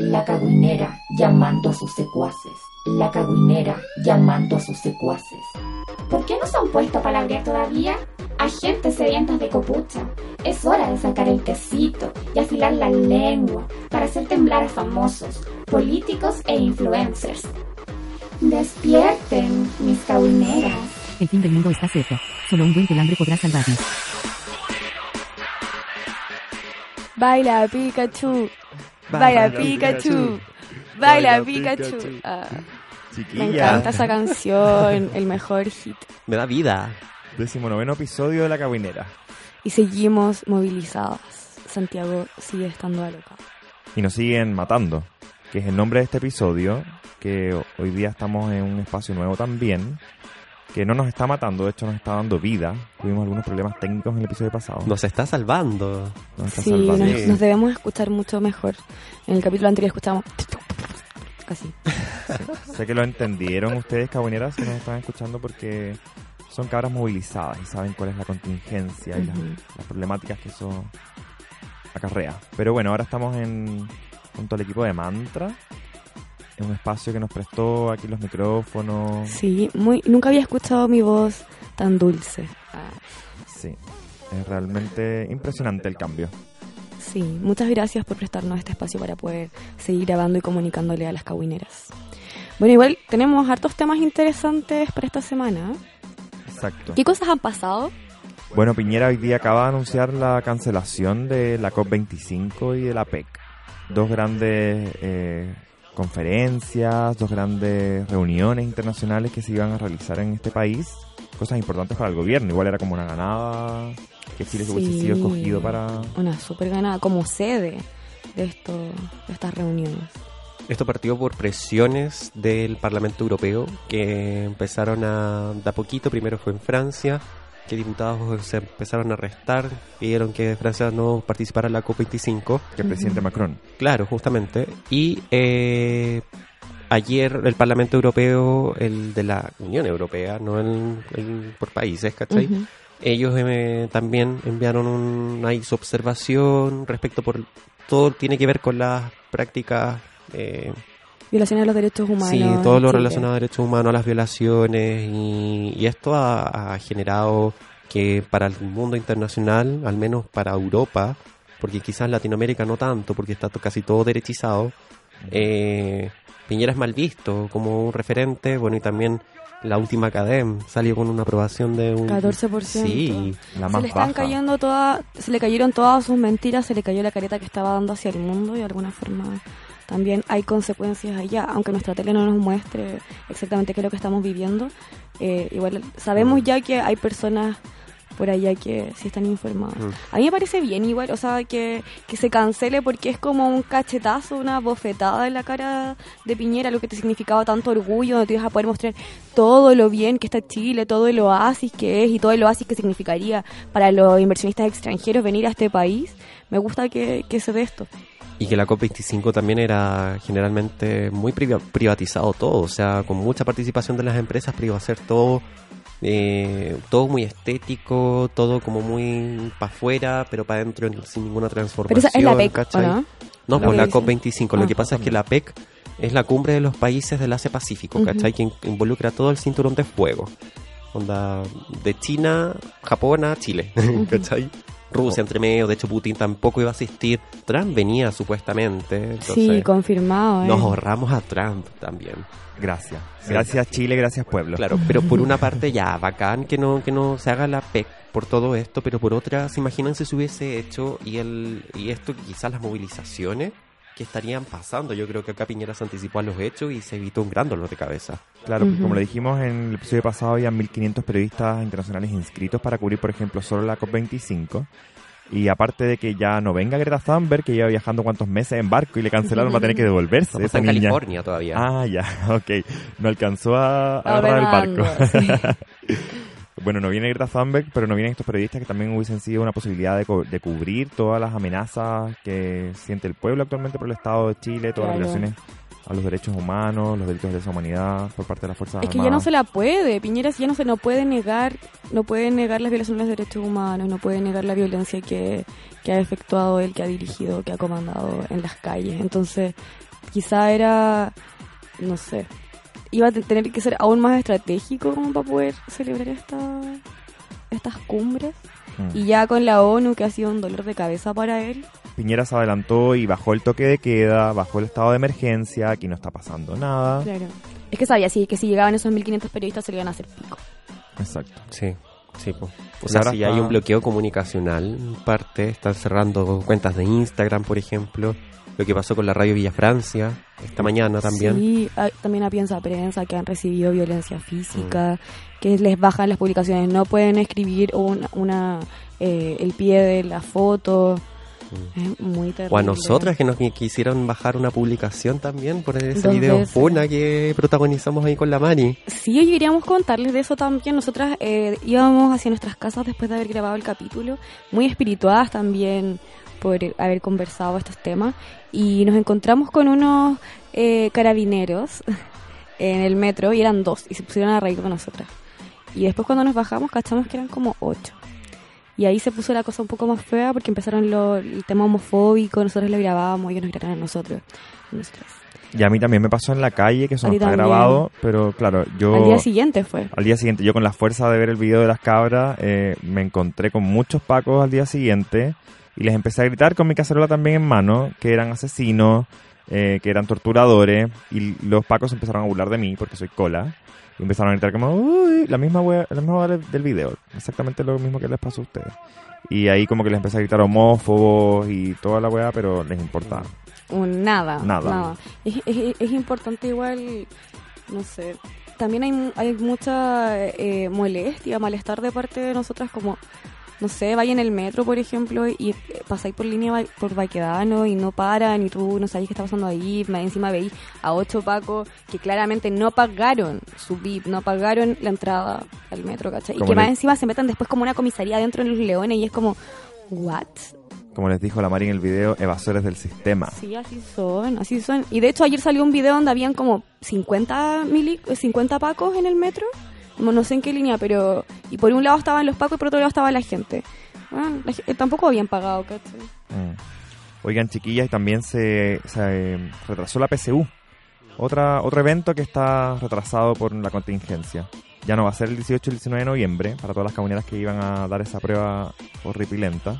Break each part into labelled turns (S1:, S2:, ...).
S1: La cagüinera llamando a sus secuaces. La cagüinera llamando a sus secuaces. ¿Por qué no se han puesto a palabrear todavía? Agentes sedientos de copucha. Es hora de sacar el tecito y afilar la lengua para hacer temblar a famosos, políticos e influencers. Despierten, mis cagüineras.
S2: El fin del mundo está cerca. Solo un buen pelambre podrá salvarnos.
S3: Baila Pikachu. Baila Pikachu. Baila Pikachu. Ah, me encanta esa canción, el mejor hit.
S4: Me da vida.
S5: Decimonoveno episodio de La Cabinera.
S3: Y seguimos movilizadas. Santiago sigue estando alocado.
S5: Y nos siguen matando, que es el nombre de este episodio, que hoy día estamos en un espacio nuevo también, que no nos está matando, de hecho nos está dando vida. Tuvimos algunos problemas técnicos en el episodio pasado.
S4: Nos está salvando.
S5: Nos está
S3: Sí,
S5: salvando.
S3: nos, nos debemos escuchar mucho mejor. En el capítulo anterior escuchamos así.
S5: Sé que lo entendieron ustedes, cabineras, que nos están escuchando porque son cabras movilizadas y saben cuál es la contingencia y las, las problemáticas que eso acarrea. Pero bueno, ahora estamos en junto al equipo de Mantra, en un espacio que nos prestó aquí los micrófonos.
S3: Sí, muy, nunca había escuchado mi voz tan dulce. Ah,
S5: Sí, es realmente impresionante el cambio.
S3: sí, muchas gracias por prestarnos este espacio para poder seguir grabando y comunicándole a las cabineras. Bueno, igual tenemos hartos temas interesantes para esta semana.
S5: Exacto.
S3: ¿Qué cosas han pasado?
S5: Bueno, Piñera hoy día acaba de anunciar la cancelación de la COP25 y de la PEC. Dos grandes eh, conferencias, dos grandes reuniones internacionales que se iban a realizar en este país. Cosas importantes para el gobierno. Igual era como una ganada que Chile se hubiese
S3: Sí.
S5: sido escogido para...
S3: Una súper ganada como sede de, esto, de estas reuniones.
S4: Esto partió por presiones del Parlamento Europeo que empezaron a de a poquito. Primero fue en Francia, que diputados se empezaron a arrestar, pidieron que Francia no participara en la COP25.
S5: que el presidente Macron.
S4: Claro, justamente. Y eh, ayer el Parlamento Europeo, el de la Unión Europea, no el, el por países, ¿cachai?
S3: Ujú.
S4: Ellos eh, también enviaron una observación respecto por todo tiene que ver con las prácticas eh,
S3: Violaciones de los derechos humanos.
S4: sí todo lo
S3: Chile.
S4: relacionado a derechos humanos, a las violaciones y, y esto ha, ha generado que para el mundo internacional, al menos para Europa, porque quizás en Latinoamérica no tanto, porque está casi todo derechizado, eh, Piñera es mal visto como un referente, bueno y también la última CADEM salió con una aprobación de un
S3: 14%.
S4: Sí,
S5: La
S3: se
S5: más
S3: le están
S5: baja.
S3: cayendo todas, se le cayeron todas sus mentiras, se le cayó la careta que estaba dando hacia el mundo y de alguna forma también hay consecuencias allá, aunque nuestra tele no nos muestre exactamente qué es lo que estamos viviendo. eh, igual sabemos ya que hay personas por allá que sí están informadas.
S4: Mm.
S3: A mí me parece bien igual, o sea, que, que se cancele porque es como un cachetazo, una bofetada en la cara de Piñera, lo que te significaba tanto orgullo, donde te ibas a poder mostrar todo lo bien que está Chile, todo el oasis que es y todo el oasis que significaría para los inversionistas extranjeros venir a este país. Me gusta que, que se dé esto.
S4: Y que la COP25 también era generalmente muy priva- privatizado todo, o sea, con mucha participación de las empresas, pero iba a ser todo, eh, todo muy estético, todo como muy para afuera, pero para adentro sin ninguna
S3: Pero
S4: transformación.
S3: esa es la PEC, ¿o
S4: ¿cachai?
S3: no?
S4: No, por
S3: que
S4: la
S3: dicen.
S4: COP25. Lo
S3: Ah.
S4: que pasa es que la PEC es la cumbre de los países del Asia-Pacífico,
S3: Ujú.
S4: ¿cachai? Que in- involucra todo el cinturón de fuego. Onda de China, Japón a Chile, ¿cachai? Rusia entre medio, de hecho Putin tampoco iba a asistir. Trump venía supuestamente. Entonces,
S3: Sí, confirmado. ¿eh?
S4: nos ahorramos a Trump también.
S5: Gracias. Gracias Chile, gracias pueblo.
S4: Claro, pero por una parte ya, bacán que no, que no se haga la PEC por todo esto, pero por otra, se imagínense si hubiese hecho y el y esto quizás las movilizaciones que estarían pasando. Yo creo que acá Piñera se anticipó a los hechos y se evitó un gran dolor de cabeza.
S5: Claro, porque
S3: Ujú.
S5: como le dijimos en el episodio pasado, había 1.500 periodistas internacionales inscritos para cubrir, por ejemplo, solo la COP25. Y aparte de que ya no venga Greta Thunberg, que lleva viajando cuantos meses en barco y le cancelaron, va a tener que devolverse. Esa
S4: en
S5: niña.
S4: California todavía.
S5: Ah, ya, ok. No alcanzó a, a agarrar el barco.
S3: sí.
S5: Bueno, no viene Greta Thunberg, pero no vienen estos periodistas que también hubiesen sido una posibilidad de, co- de cubrir todas las amenazas que siente el pueblo actualmente por el Estado de Chile, todas
S3: Claro.
S5: las violaciones a los derechos humanos, los delitos de lesa humanidad por parte de las Fuerzas
S3: Es que ya no se la puede. Piñera ya no se no puede negar, no puede negar las violaciones de derechos humanos, no puede negar la violencia que, que ha efectuado él, que ha dirigido, que ha comandado en las calles. Entonces, quizá era, no sé, iba a te- tener que ser aún más estratégico como para poder celebrar esta, estas cumbres.
S5: Mm.
S3: Y ya con la ONU, que ha sido un dolor de cabeza para él,
S5: Piñera se adelantó y bajó el toque de queda, bajó el estado de emergencia, aquí no está pasando nada.
S3: claro. Es que sabía sí, que si llegaban esos 1.500 periodistas se le iban a hacer pico.
S5: Exacto.
S4: Sí, sí. po. O
S5: Y
S4: sea, si
S5: está-
S4: hay un bloqueo comunicacional, en parte, están cerrando cuentas de Instagram, por ejemplo. Lo que pasó con la radio Villa Francia esta mañana también.
S3: Sí, hay- también a Piensa Prensa que han recibido violencia física,
S4: Mm.
S3: que les bajan las publicaciones, no pueden escribir una, una eh, el pie de la foto. Es muy terrible.
S4: Mm. O a nosotras que nos qui- quisieron bajar una publicación también por ese
S3: Dos
S4: video
S3: veces.
S4: Funa que protagonizamos ahí con la Mari.
S3: Sí, hoy queríamos contarles de eso también. Nosotras eh, íbamos hacia nuestras casas después de haber grabado el capítulo, muy espirituadas también por haber conversado estos temas, y nos encontramos con unos eh, carabineros en el metro, y eran dos, y se pusieron a reír con nosotras. Y después cuando nos bajamos cachamos que eran como ocho. Y ahí se puso la cosa un poco más fea porque empezaron lo- el tema homofóbico, nosotros lo grabábamos, ellos nos grabaron a nosotros. Nosotras.
S5: Y a mí también me pasó en la calle, que eso
S3: A
S5: no está
S3: también.
S5: grabado, pero claro, yo...
S3: Al día siguiente fue.
S5: Al día siguiente, yo con la fuerza de ver el video de las cabras, eh, me encontré con muchos pacos al día siguiente y les empecé a gritar con mi cacerola también en mano, que eran asesinos, eh, que eran torturadores, y los pacos empezaron a burlar de mí porque soy cola. Y empezaron a gritar como, uy, la misma wea, la misma wea del video, exactamente lo mismo que les pasó a ustedes. Y ahí como que les empecé a gritar homófobos y toda la wea, pero les importaba.
S3: Un nada.
S5: Nada.
S3: Es, es- es importante igual, no sé, también hay, hay mucha eh, molestia, malestar de parte de nosotras como, no sé, vaya en el metro, por ejemplo, y eh, pasáis por línea por Baquedano y no paran y tú no sabéis qué está pasando ahí, más encima veis a ocho pacos que claramente no pagaron su VIP, no pagaron la entrada al metro, ¿cachai? Y que más encima se metan después como una comisaría dentro de los leones y es como, ¿what?
S5: Como les dijo la Mari en el video, evasores del sistema.
S3: Sí, así son, así son. Y de hecho ayer salió un video donde habían como 50, mili 50 pacos en el metro. No sé en qué línea, pero... Y por un lado estaban los pacos y por otro lado estaba la gente. La ge- tampoco habían pagado, ¿cachai?
S5: Mm. Oigan, chiquillas, también se, se, eh, retrasó la PSU. Otra, otro evento que está retrasado por la contingencia. Ya no va a ser el 18 y el 19 de noviembre para todas las cabineras que iban a dar esa prueba horripilenta.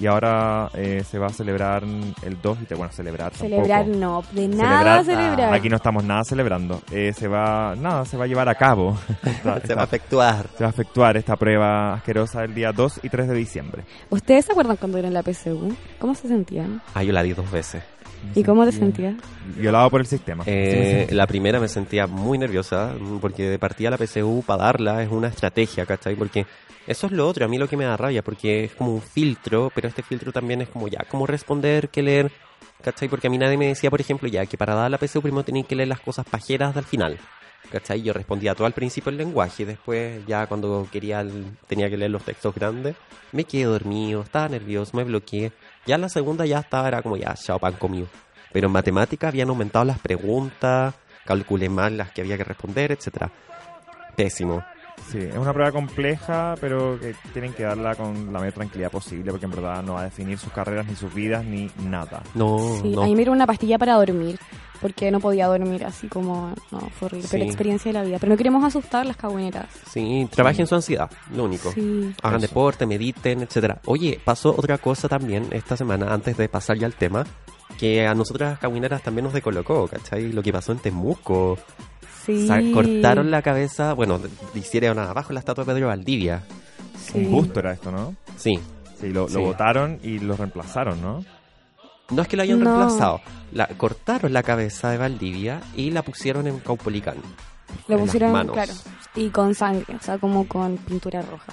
S5: Y ahora eh, se va a celebrar el 2 y te bueno, celebrar
S3: Celebrar
S5: tampoco.
S3: no, de nada celebrar.
S5: Aquí no estamos nada celebrando. Eh, se va, nada, se va a llevar a cabo. Esta-
S4: Se va a efectuar.
S5: se va a efectuar esta prueba asquerosa el día 2 y 3 de diciembre.
S3: ¿Ustedes se acuerdan cuando eran la PSU? ¿Cómo se sentían?
S4: Ah, yo la di dos veces.
S3: ¿Y cómo te sentías?
S5: Violado por el sistema.
S4: Eh, la primera me sentía muy nerviosa porque de partida la PSU para darla es una estrategia, ¿cachai? Porque eso es lo otro, a mí lo que me da rabia, porque es como un filtro, pero este filtro también es como ya, cómo responder, qué leer, ¿cachai? Porque a mí nadie me decía, por ejemplo, ya, que para dar la PSU primero tenía que leer las cosas pajeras del final, ¿cachai? Yo respondía todo al principio el lenguaje y después ya cuando quería tenía que leer los textos grandes, me quedé dormido, estaba nervioso, me bloqueé. Ya la segunda ya estaba, era como ya, chao pan comido. Pero en matemática habían aumentado las preguntas, calculé mal las que había que responder, etcétera. Pésimo.
S5: Sí, es una prueba compleja, pero que tienen que darla con la mayor tranquilidad posible, porque en verdad no va a definir sus carreras, ni sus vidas, ni nada.
S4: No,
S3: Sí,
S4: no.
S3: a mí me dieron una pastilla para dormir, porque no podía dormir así como... No, fue horrible. Pero
S4: Sí.
S3: la experiencia de la vida. Pero no queremos asustar las cagüeneras.
S4: Sí, trabajen su ansiedad, lo único.
S3: Sí.
S4: Hagan
S5: Eso.
S4: deporte, mediten, etcétera. Oye, pasó otra cosa también esta semana, antes de pasar ya al tema, que a nosotras cabineras también nos decolocó, ¿cachai? Lo que pasó en Temuco.
S3: Sí.
S4: Cortaron la cabeza, bueno, hicieron abajo la estatua de Pedro Valdivia.
S3: Sí.
S5: Un busto era esto, ¿no?
S4: Sí.
S5: Sí, lo,
S4: Sí.
S5: lo votaron y lo reemplazaron, ¿no?
S4: No es que lo hayan
S3: No.
S4: reemplazado, la, cortaron la cabeza de Valdivia y la pusieron en Caupolicán.
S3: Le
S4: en las
S3: pusieron,
S4: manos.
S3: claro, y con sangre, o sea, como con pintura roja.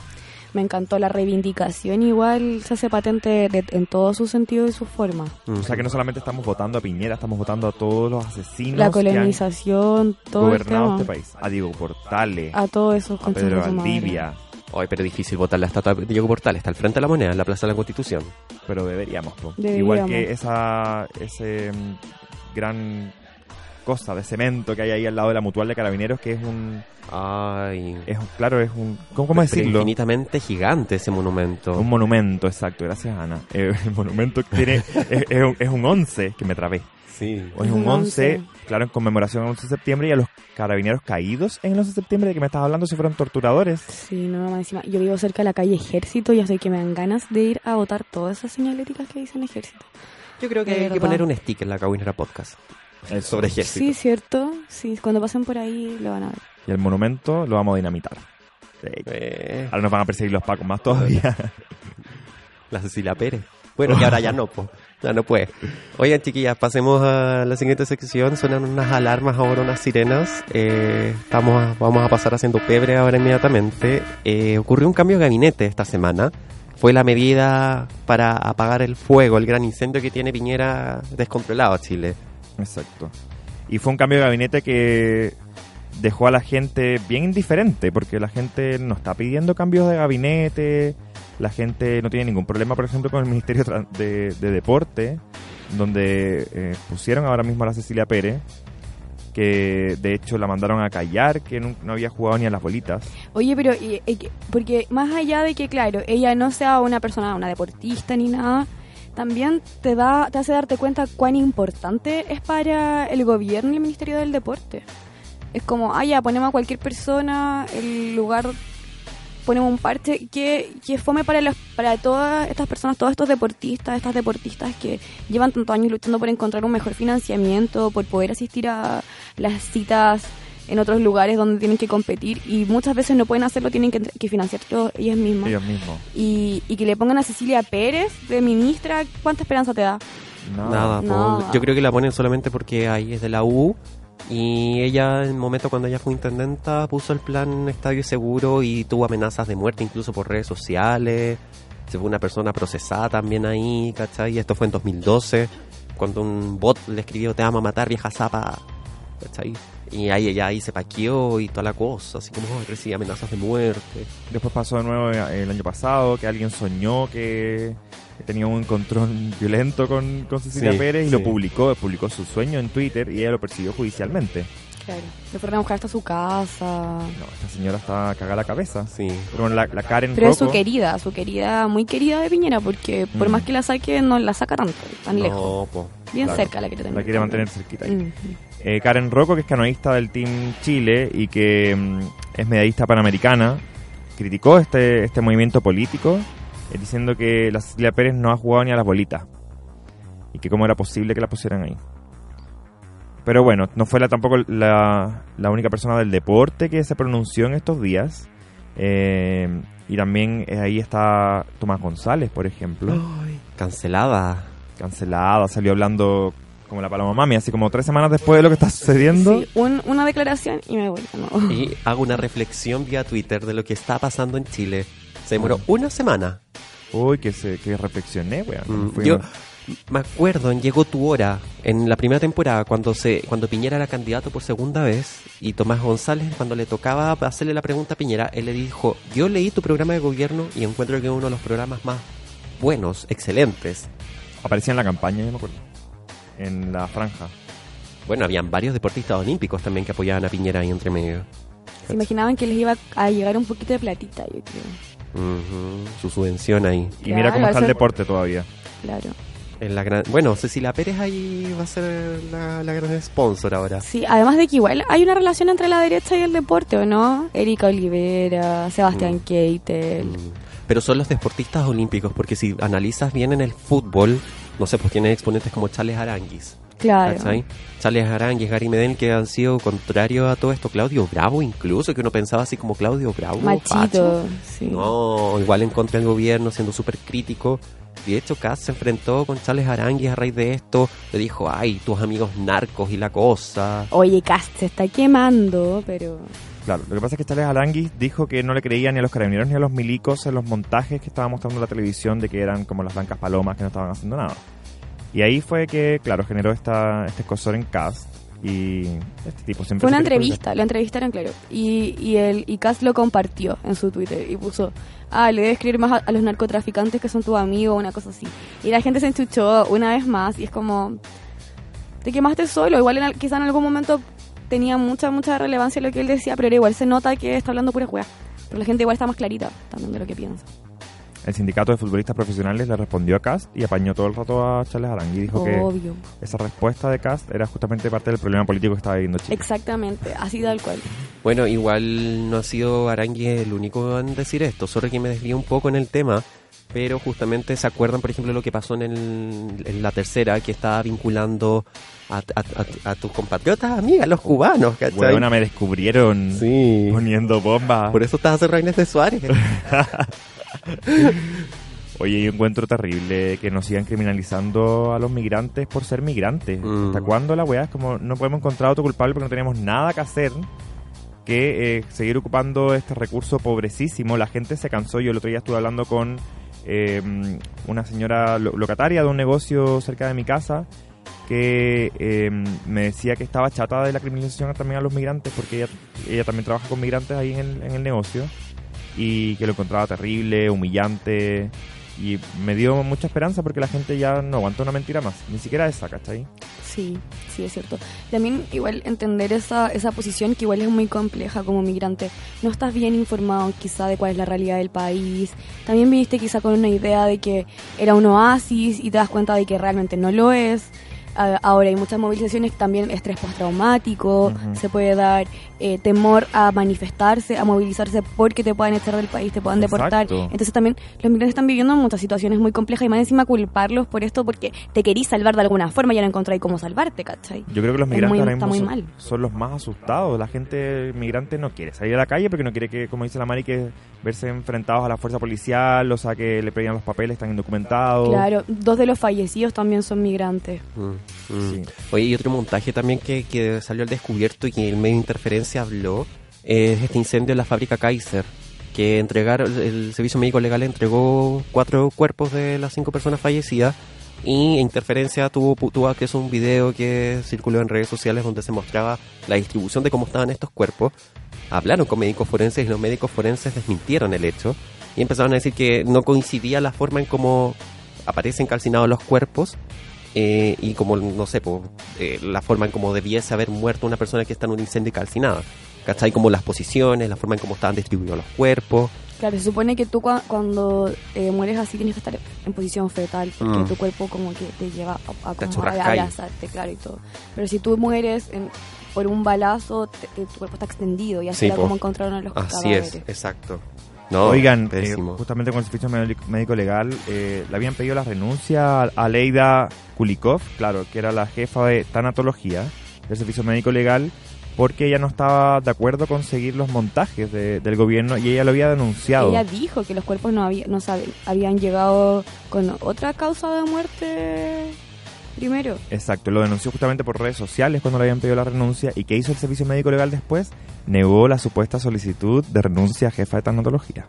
S3: Me encantó la reivindicación, igual se hace patente de- en todo su sentido y su forma.
S5: O sea que no solamente estamos votando a Piñera, estamos votando a todos los asesinos
S3: La
S5: que han
S3: colonización, todo el
S5: gobernado
S3: tema.
S5: este país. A Diego Portales,
S3: A todos esos
S5: a Pedro. Valdivia.
S4: Hoy, pero difícil votar la estatua de Diego Portales. Está al frente de la moneda, en la Plaza de la Constitución.
S5: Pero deberíamos.
S3: Deberíamos.
S5: Igual que esa ese mm, gran cosa de cemento que hay ahí al lado de la mutual de carabineros, que es un,
S4: Ay.
S5: es un- claro, es un, ¿cómo, cómo decirlo?
S4: infinitamente gigante ese monumento.
S5: Un monumento, exacto, gracias Ana. Eh, el monumento tiene, es, es un, es un 11, que me trabé.
S4: Sí.
S5: Hoy es un 11, claro, en conmemoración al 11 de septiembre y a los carabineros caídos en el 11 de septiembre de que me estás hablando si fueron torturadores.
S3: Sí, no, más encima. Yo vivo cerca de la calle Ejército y así que me dan ganas de ir a votar todas esas señaléticas que dicen Ejército.
S4: Yo creo que
S3: De
S4: hay que poner un sticker en la Caguinera Podcast sobre ejército.
S3: Sí, cierto. Sí, cuando pasen por ahí lo van a ver.
S5: Y el monumento lo vamos a dinamitar. Sí.
S4: Eh,
S5: Ahora nos van a perseguir los pacos más todavía.
S4: la Cecilia Pérez. Bueno, que ahora ya no, po. Ya no puede. Oigan, chiquillas, pasemos a la siguiente sección. Suenan unas alarmas ahora, unas sirenas. Eh, estamos a- vamos a pasar haciendo pebre ahora inmediatamente. Eh, ocurrió un cambio de gabinete esta semana. Fue la medida para apagar el fuego, el gran incendio que tiene Piñera descontrolado a Chile.
S5: Exacto. Y fue un cambio de gabinete que dejó a la gente bien indiferente, porque la gente no está pidiendo cambios de gabinete, la gente no tiene ningún problema, por ejemplo, con el Ministerio de, de Deporte, donde eh, pusieron ahora mismo a la Cecilia Pérez, que de hecho la mandaron a callar, que no, no había jugado ni a las bolitas.
S3: Oye, pero porque más allá de que, claro, ella no sea una persona, una deportista ni nada, también te da, te hace darte cuenta cuán importante es para el gobierno y el Ministerio del Deporte. Es como, ah, ya, ponemos a cualquier persona, el lugar, ponemos un parche que, que fome para, los, para todas estas personas, todos estos deportistas, estas deportistas que llevan tantos años luchando por encontrar un mejor financiamiento, por poder asistir a las citas en otros lugares donde tienen que competir y muchas veces no pueden hacerlo, tienen que, que financiarlo ellas mismas.
S5: Ellos mismos.
S3: Y, y que le pongan a Cecilia Pérez de ministra, ¿cuánta esperanza te da?
S5: No.
S4: Nada, po.
S3: Nada.
S4: yo creo que la ponen solamente porque ahí es de la U y ella en el momento cuando ella fue intendenta puso el plan Estadio Seguro y tuvo amenazas de muerte incluso por redes sociales. Se fue una persona procesada también ahí, ¿cachai? Y esto fue en 2012 cuando un bot le escribió te amo a matar vieja zapa, ¿cachai? Y ahí ella ahí se paqueó y toda la cosa, así como oh, recibía amenazas de muerte.
S5: Después pasó de nuevo eh, el año pasado que alguien soñó que tenía un encontrón violento con, con Cecilia
S4: Sí,
S5: Pérez y lo
S4: sí.
S5: publicó, publicó su sueño en Twitter y ella lo persiguió judicialmente.
S3: Claro. Le fueron a buscar hasta su casa.
S5: No, esta señora está cagada la cabeza.
S4: Sí.
S5: Pero bueno, la, la Karen
S3: Pero es su
S5: Rocco-
S3: querida, su querida, muy querida de Piñera, porque por
S5: Mm.
S3: más que la saque, no la saca tanto, tan lejos.
S4: No, po.
S3: Bien
S5: claro.
S3: cerca la quiere tener.
S5: la quiere mantener cerquita. ahí.
S3: Mm.
S5: Eh, Karen Rocco, que es canoísta del Team Chile y que mm, es medallista panamericana, criticó este, este movimiento político eh, diciendo que la Cecilia Pérez no ha jugado ni a las bolitas y que cómo era posible que la pusieran ahí. Pero bueno, no fue la, tampoco la, la única persona del deporte que se pronunció en estos días. Eh, y también ahí está Tomás González, por ejemplo
S4: Ay, cancelada.
S5: cancelada, salió hablando como la paloma mami, así como tres semanas después de lo que está sucediendo.
S3: Sí, un- una declaración y me voy.
S4: Y hago una reflexión vía Twitter de lo que está pasando en Chile. Se demoró
S5: Mm.
S4: una semana.
S5: Uy, que, se, que reflexioné, weón.
S4: Mm, Yo me acuerdo en Llegó tu hora, en la primera temporada, cuando se cuando Piñera era candidato por segunda vez y Tomás González, cuando le tocaba hacerle la pregunta a Piñera, él le dijo, yo leí tu programa de gobierno y encuentro que es uno de los programas más buenos, excelentes.
S5: Aparecía en la campaña, yo me acuerdo. En la franja.
S4: Bueno, habían varios deportistas olímpicos también que apoyaban a Piñera ahí entre medio.
S3: Se imaginaban que les iba a llegar un poquito de platita, yo creo.
S4: Su subvención ahí.
S5: Y mira cómo está el deporte todavía.
S3: Claro.
S4: En la gran... Bueno, Cecilia Pérez ahí va a ser la, la gran sponsor ahora.
S3: Sí, además de que igual hay una relación entre la derecha y el deporte, ¿o no? Erika Olivera, Sebastián
S4: Mm.
S3: Keitel.
S4: Mm. Pero son los deportistas olímpicos, porque si analizas bien en el fútbol, no sé, pues tienen exponentes como Charles Aranguis.
S3: Claro.
S4: ¿cachai? Charles Aranguis, Gary Medel, que han sido contrarios a todo esto. Claudio Bravo, incluso, que uno pensaba así como Claudio Bravo.
S3: Machito, sí.
S4: No, igual en contra del gobierno, siendo súper crítico. Y de hecho, Kass se enfrentó con Charles Aranguis a raíz de esto. Le dijo, ay, tus amigos narcos y la cosa.
S3: Oye, Cast se está quemando, pero...
S5: Claro, lo que pasa es que Charles Aranguis dijo que no le creía ni a los carabineros ni a los milicos en los montajes que estaba mostrando la televisión de que eran como las blancas palomas que no estaban haciendo nada. Y ahí fue que, claro, generó esta, este escosor en cast y este tipo siempre...
S3: Fue una entrevista, la entrevistaron, claro. Y, y, el, y Cast lo compartió en su Twitter y puso, ah, le debes creer más a, a los narcotraficantes que son tus amigos, una cosa así. Y la gente se enchuchó una vez más y es como, te quemaste solo. Igual en, quizá en algún momento tenía mucha, mucha relevancia lo que él decía, pero igual se nota que está hablando pura juega. Pero la gente igual está más clarita también de lo que piensa.
S5: el sindicato de futbolistas profesionales le respondió a Cast y apañó todo el rato a Charles Arangui. Dijo que
S3: Obvio.
S5: esa respuesta de Cast era justamente parte del problema político que estaba viviendo Chile.
S3: Exactamente, así tal cual.
S4: Bueno, igual no ha sido Arangui el único en decir esto. Sorry que me desvíe un poco en el tema, pero justamente se acuerdan, por ejemplo, lo que pasó en, el- en la tercera, que estaba vinculando a, a- a- a tus compatriotas, amigas, los cubanos, ¿cachai?
S5: Huevona, me descubrieron
S4: Sí.
S5: poniendo bombas.
S4: Por eso estás haciendo Inés de Suárez.
S5: Oye, yo encuentro terrible que nos sigan criminalizando a los migrantes por ser migrantes.
S4: Mm.
S5: ¿Hasta cuándo la weá? Es como no podemos encontrar otro culpable porque no tenemos nada que hacer que eh, seguir ocupando este recurso pobrecísimo. La gente se cansó. Yo el otro día estuve hablando con eh, una señora lo- locataria de un negocio cerca de mi casa que eh, me decía que estaba chata de la criminalización también a los migrantes porque ella, ella también trabaja con migrantes ahí en el, en el negocio y que lo encontraba terrible, humillante y me dio mucha esperanza porque la gente ya no aguanta una mentira más, ni siquiera esa, ¿cachai?
S3: Sí, sí, es cierto. También igual entender esa, esa posición que igual es muy compleja como migrante. No estás bien informado quizá de cuál es la realidad del país. También viniste quizá con una idea de que era un oasis y te das cuenta de que realmente no lo es. A- Ahora hay muchas movilizaciones, también estrés postraumático,
S5: Ujú.
S3: se puede dar eh, temor a manifestarse, a movilizarse porque te puedan echar del país, te puedan deportar. Entonces también los migrantes están viviendo muchas situaciones muy complejas y más encima culparlos por esto porque te querís salvar de alguna forma y ya no encontráis cómo salvarte, ¿cachai?
S5: Yo creo que los
S3: Es
S5: migrantes
S3: muy-
S5: ahora
S3: está
S5: mismo
S3: muy
S5: son,
S3: mal.
S5: son los más asustados. La gente migrante no quiere salir a la calle porque no quiere que, como dice la Mari, que verse enfrentados a la fuerza policial, o sea, que le pedían los papeles, están indocumentados.
S3: Claro, dos de los fallecidos también son migrantes.
S4: Mm, mm.
S5: Sí.
S4: Oye, y otro montaje también que, que salió al descubierto y que el medio de interferencia habló es este incendio en la fábrica Kaiser. Que entregaron, el Servicio Médico Legal entregó cuatro cuerpos de las cinco personas fallecidas. Y Interferencia tuvo, tuvo a un video que circuló en redes sociales donde se mostraba la distribución de cómo estaban estos cuerpos. Hablaron con médicos forenses y los médicos forenses desmintieron el hecho. Y empezaron a decir que no coincidía la forma en cómo aparecen calcinados los cuerpos eh, y como, no sé, po, eh, la forma en cómo debiese haber muerto una persona que está en un incendio calcinada. ¿Cachai? Como las posiciones, la forma en cómo estaban distribuidos los cuerpos.
S3: Claro, se supone que tú cua- cuando eh, mueres así tienes que estar en posición fetal porque
S4: Mm.
S3: tu cuerpo como que te lleva a, a,
S4: Te
S3: como a abrazarte, claro, y todo. Pero si tú mueres en- por un balazo, te- te- tu cuerpo está extendido y así
S4: Sí,
S3: era
S4: po.
S3: como encontraron a los
S4: Así
S3: cadáveres.
S4: es, exacto. No,
S5: Oigan, eh, justamente con el servicio médico médico legal, eh, le habían pedido la renuncia a, a Leida Kulikov, claro, que era la jefa de tanatología del servicio médico legal, porque ella no estaba de acuerdo con seguir los montajes de- del gobierno y ella lo había denunciado.
S3: Ella dijo que los cuerpos no, había, no sabe- habían llegado con otra causa de muerte primero.
S5: Exacto, lo denunció justamente por redes sociales cuando le habían pedido la renuncia. ¿Y qué hizo el servicio médico legal después? Negó la supuesta solicitud de renuncia a jefa de tanatología.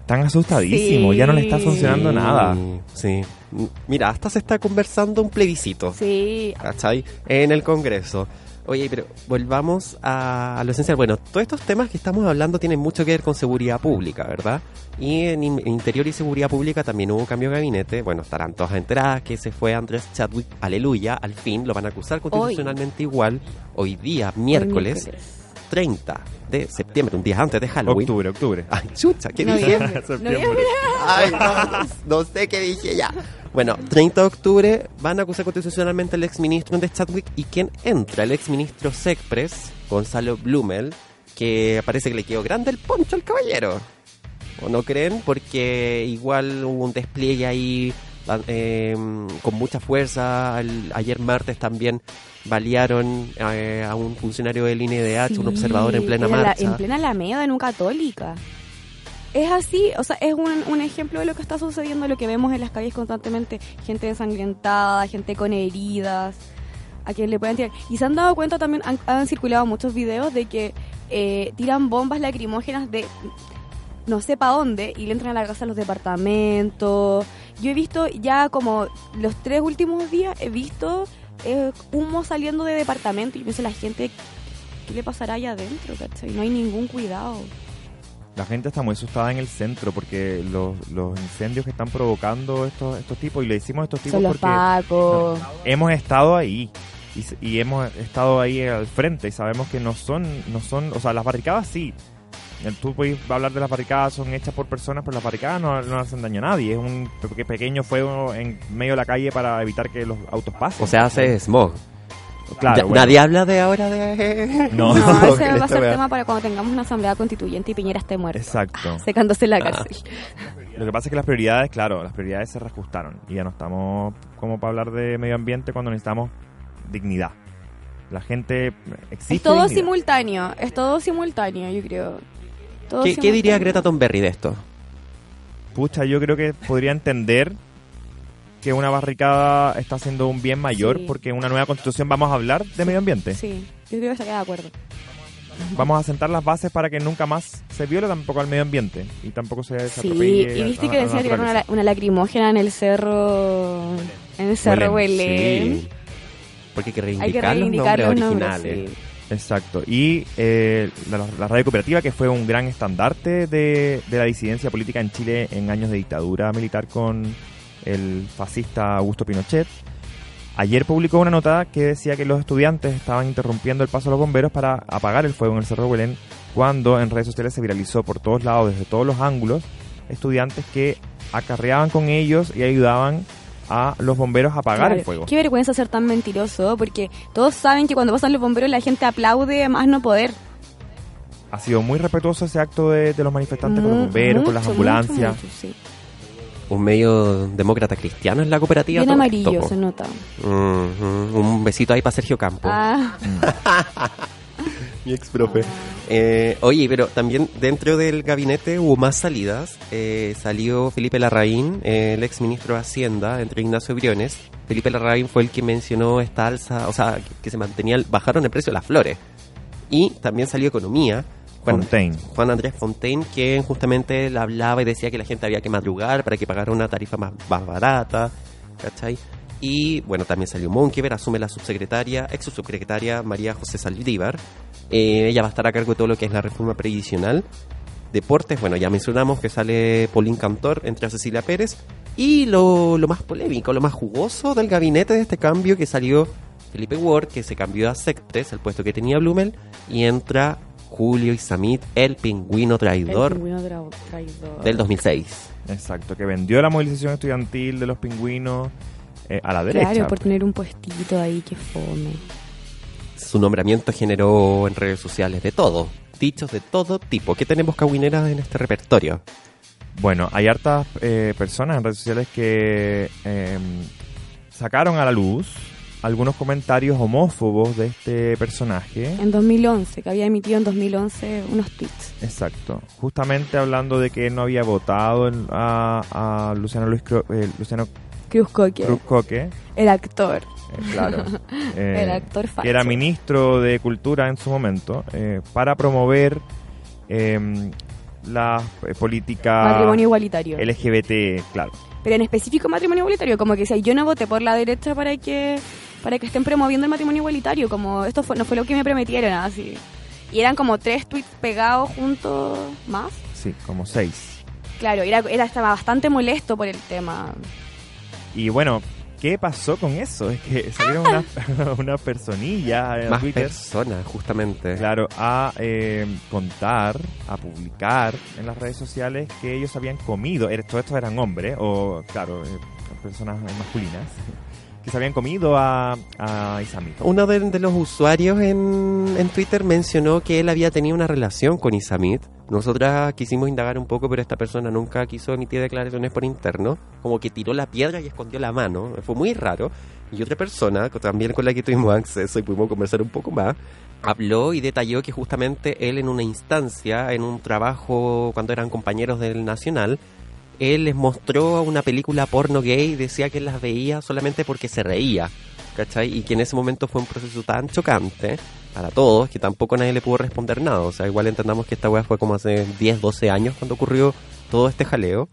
S5: Están asustadísimos,
S3: Sí.
S5: ya no le está funcionando
S4: Sí,
S5: nada.
S4: Sí. M- Mira, hasta se está conversando un plebiscito.
S3: Sí,
S4: ¿cachai? En el Congreso. Oye, pero volvamos a, lo esencial. Bueno, todos estos temas que estamos hablando tienen mucho que ver con seguridad pública, ¿verdad? Y en in- Interior y Seguridad Pública también hubo un cambio de gabinete. Bueno, estarán todas enteradas que se fue Andrés Chadwick, aleluya, al fin lo van a acusar constitucionalmente igual. Hoy día, miércoles,
S3: miércoles.
S4: 30 de septiembre, un día antes de Halloween.
S5: Octubre, octubre.
S4: Ay, chucha, ¿qué dije? Ay, no, no, sé qué dije ya. Bueno, 30 de octubre van a acusar constitucionalmente al exministro de Chadwick y quien entra, el exministro Secpres, Gonzalo Blumel, que parece que le quedó grande el poncho al caballero. ¿O no creen? Porque igual hubo un despliegue ahí ah, eh, con mucha fuerza. El- ayer martes también balearon eh, a un funcionario del INEDH, un observador en plena
S3: la-
S4: marcha.
S3: en plena Alameda, en un católica. Es así, o sea, es un, un ejemplo de lo que está sucediendo, lo que vemos en las calles constantemente. Gente ensangrentada, gente con heridas, a quien le pueden tirar. Y se han dado cuenta también, han, han circulado muchos videos de que eh, tiran bombas lacrimógenas de no sé para dónde y le entran a la casa a los departamentos. Yo he visto ya como los tres últimos días, he visto eh, humo saliendo de departamento y yo pienso la gente, ¿qué le pasará allá adentro? ¿cachai? No hay ningún cuidado.
S5: La gente está muy asustada en el centro porque los, los incendios que están provocando estos, estos tipos, y le decimos estos tipos
S3: Son los
S5: porque
S3: pacos.
S5: hemos estado ahí. Y, y hemos estado ahí al frente y sabemos que no son, no son, o sea, las barricadas sí, tú puedes hablar de las barricadas, son hechas por personas, pero las barricadas no, no hacen daño a nadie. Es un pe- pequeño fuego en medio de la calle para evitar que los autos pasen.
S4: O sea, hace smog.
S5: claro,
S4: Ya-
S5: bueno.
S4: Nadie habla de ahora de...
S5: No.
S3: No, ese va a ser tema para cuando tengamos una asamblea constituyente y Piñera esté muerto.
S5: Exacto.
S3: Secándose en la cárcel.
S5: Lo que pasa es que las prioridades, claro, las prioridades se reajustaron y ya no estamos como para hablar de medio ambiente cuando necesitamos dignidad. La gente exige
S3: Es todo
S5: dignidad.
S3: simultáneo, es todo simultáneo, yo creo.
S4: ¿Qué, qué diría. Greta Thunberg de esto?
S5: Pucha, yo creo que podría entender que una barricada está haciendo un bien mayor
S3: Sí.
S5: porque en una nueva constitución vamos a hablar de medio ambiente.
S3: Sí, yo creo que estaría de acuerdo.
S5: Vamos a sentar las bases para que nunca más se viole tampoco al medio ambiente y tampoco se, se
S3: Sí, y viste
S5: a-
S3: que decía tirar una, una lacrimógena en el cerro. En el cerro Belén.
S4: Sí. Porque hay que
S3: Hay que
S4: reivindicar,
S3: reivindicar
S4: los
S3: los
S4: nombres
S3: nombres.
S4: originales.
S3: sí.
S5: Exacto. Y eh, la, radio cooperativa, que fue un gran estandarte de, de la disidencia política en Chile en años de dictadura militar con el fascista Augusto Pinochet, ayer publicó una nota que decía que los estudiantes estaban interrumpiendo el paso de los bomberos para apagar el fuego en el Cerro Belén, cuando en redes sociales se viralizó por todos lados, desde todos los ángulos, estudiantes que acarreaban con ellos y ayudaban a los bomberos a apagar
S3: Claro.
S5: el fuego.
S3: Qué vergüenza ser tan mentiroso, porque todos saben que cuando pasan los bomberos la gente aplaude más no poder.
S5: Ha sido muy respetuoso ese acto de, de los manifestantes con los bomberos, con las ambulancias.
S3: mucho, mucho, sí.
S4: Un medio demócrata cristiano en la cooperativa.
S3: Bien amarillo
S4: esto,
S3: se nota.
S4: Un besito ahí para Sergio Campo.
S3: Ah,
S4: Mi ex profe. Eh, oye, pero también dentro del gabinete hubo más salidas. Eh, salió Felipe Larraín, eh, el ex ministro de Hacienda, entre Ignacio Briones. Felipe Larraín fue el que mencionó esta alza, o sea, que, que se mantenía, bajaron el precio de las flores. Y también salió Economía. Juan,
S5: Fontaine.
S4: Juan Andrés Fontaine, que justamente le hablaba y decía que la gente había que madrugar para que pagara una tarifa más, más barata, ¿cachai? Y bueno, también salió Monkever, asume la subsecretaria, ex subsecretaria María José Saldívar. Eh, ella va a estar a cargo de todo lo que es la reforma previsional. Deportes, bueno, ya mencionamos que sale Paulín Cantor, entre Cecilia Pérez. Y lo, lo más polémico, lo más jugoso del gabinete de este cambio que salió Felipe Ward, que se cambió a Sectres, el puesto que tenía Blumel, y entra Julio Isamit, el pingüino
S3: el
S4: traidor
S3: pingüino tra- traidor.
S4: del 2006.
S5: Exacto, que vendió la movilización estudiantil de los pingüinos eh, a la derecha.
S3: Claro, por tener un puestito ahí que fome.
S4: Su nombramiento generó en redes sociales de todo, dichos de todo tipo. ¿Qué tenemos caguineras en este repertorio?
S5: Bueno, hay hartas eh, personas en redes sociales que eh, sacaron a la luz algunos comentarios homófobos de este personaje.
S3: En 2011, que había emitido en 2011 unos tweets.
S5: Exacto. Justamente hablando de que él no había votado en- a, a Luciano, Luis eh, Luciano
S3: Cruz Coque,
S5: Cruz Coque.
S3: el actor.
S5: eh, claro. eh,
S3: el actor falso.
S5: que era ministro de Cultura en su momento, eh, para promover eh, la eh, política
S3: Matrimonio igualitario.
S5: LGBT, claro.
S3: Pero en específico matrimonio igualitario, como que decía, yo no voté por la derecha para que para que estén promoviendo el matrimonio igualitario, como esto fue, no fue lo que me prometieron, así. Y eran como tres tweets pegados juntos más.
S5: Sí, como seis.
S3: Claro, era, era estaba bastante molesto por el tema.
S5: Y bueno, ¿qué pasó con eso? Es que salieron
S3: Ah.
S5: unas una personillas en
S4: Más
S5: Twitter,
S4: personas, justamente.
S5: claro, a eh, contar, a publicar en las redes sociales que ellos habían comido, er- todos estos eran hombres, o claro, eh, personas masculinas, que se habían comido a, a Isamit.
S4: Uno de, los usuarios en, en Twitter mencionó que él había tenido una relación con Isamit. Nosotras quisimos indagar un poco, pero esta persona nunca quiso emitir declaraciones por interno. Como que tiró la piedra y escondió la mano. Fue muy raro. Y otra persona, también con la que tuvimos acceso y pudimos conversar un poco más, habló y detalló que justamente él en una instancia, en un trabajo cuando eran compañeros del Nacional, él les mostró una película porno gay y decía que él las veía solamente porque se reía. ¿Cachai? Y que en ese momento fue un proceso tan chocante para todos que tampoco nadie le pudo responder nada. O sea, igual entendamos que esta weá fue como hace 10, 12 años cuando ocurrió todo este jaleo.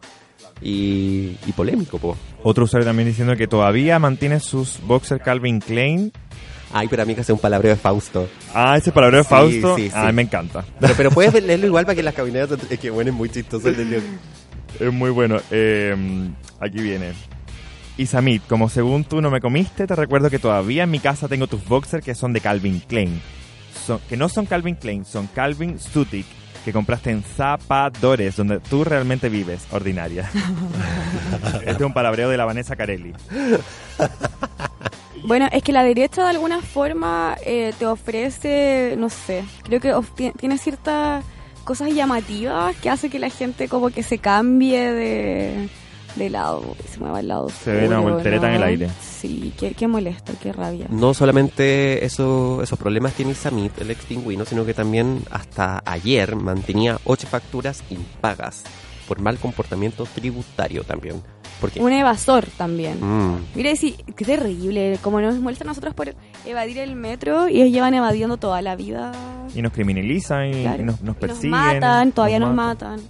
S4: Y, y polémico, po.
S5: Otro usuario también diciendo que todavía mantiene sus boxer Calvin Klein.
S4: Ay, pero a mí que hace un palabreo de Fausto.
S5: Ah, ese palabra de
S4: Sí,
S5: Fausto.
S4: sí, sí.
S5: Ay, me encanta.
S4: Pero, pero puedes leerlo igual para que las cabinetas... Es que bueno, es muy chistoso el de
S5: Es muy bueno. Eh, aquí viene. Isamit, como según tú no me comiste, te recuerdo que todavía en mi casa tengo tus boxers que son de Calvin Klein. Son, que no son Calvin Klein, son Calvin Stutic. que compraste en Zapadores, donde tú realmente vives, ordinaria. este es un palabreo de la Vanessa Carelli.
S3: Bueno, es que la derecha de alguna forma eh, te ofrece, no sé, creo que tiene ciertas cosas llamativas que hace que la gente como que se cambie de, de lado, se mueva al lado.
S5: Se ve una voltereta en el aire.
S3: Sí, qué, qué molesto, qué rabia.
S4: No solamente eso, esos problemas tiene Isamit, el ex pingüino, sino que también hasta ayer mantenía ocho facturas impagas por mal comportamiento tributario también. Porque,
S3: Un evasor también.
S4: Mm,
S3: Mira, sí, qué terrible, como nos molestan a nosotros por evadir el metro y ellos llevan evadiendo toda la vida.
S5: Y nos criminalizan y,
S3: Claro.
S5: y nos, nos
S3: Y nos
S5: persiguen.
S3: matan, todavía nos matan.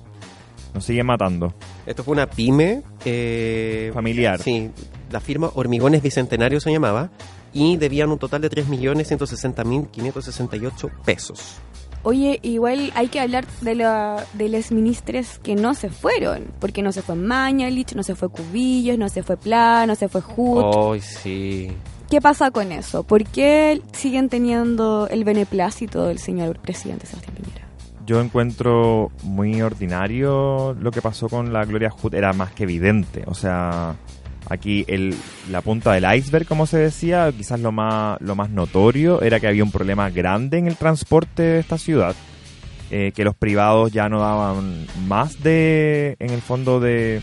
S5: Nos siguen matando.
S4: esto fue una pyme eh,
S5: Familiar.
S4: Sí, la firma Hormigones Bicentenario se llamaba y debían un total de 3.160.568 pesos.
S3: Oye, igual hay que hablar de, la, de los ministres que no se fueron, porque no se fue Mañalich, no se fue Cubillos, no se fue Pla, no se fue Hut.
S4: Ay, sí.
S3: ¿Qué pasa con eso? ¿Por qué siguen teniendo el beneplácito del señor presidente Sebastián Piñera?
S5: Yo encuentro muy ordinario lo que pasó con la Gloria Hood. Era más que evidente. O sea, aquí el, la punta del iceberg, como se decía, quizás lo más, lo más notorio era que había un problema grande en el transporte de esta ciudad. eh, que los privados ya no daban más de, en el fondo, de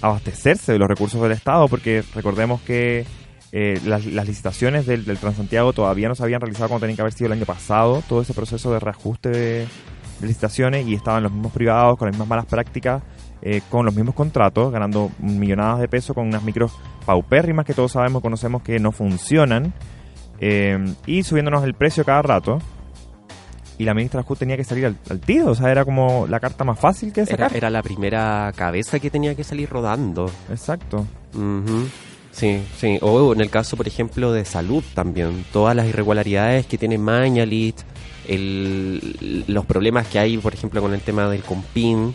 S5: abastecerse de los recursos del Estado, porque recordemos que eh, las, licitaciones del, del Transantiago todavía no se habían realizado como tenían que haber sido el año pasado, todo ese proceso de reajuste de, de licitaciones y estaban los mismos privados con las mismas malas prácticas, eh, con los mismos contratos, ganando millonadas de pesos con unas micros paupérrimas que todos sabemos, conocemos que no funcionan, eh, y subiéndonos el precio cada rato. Y la ministra Hood tenía que salir al, al tiro, o sea, era como la carta más fácil que sacar.
S4: era la primera cabeza que tenía que salir rodando.
S5: Exacto.
S4: Ujú. Sí, sí. O en el caso, por ejemplo, de salud también. Todas las irregularidades que tiene Mañalit, el, los problemas que hay, por ejemplo, con el tema del Compin,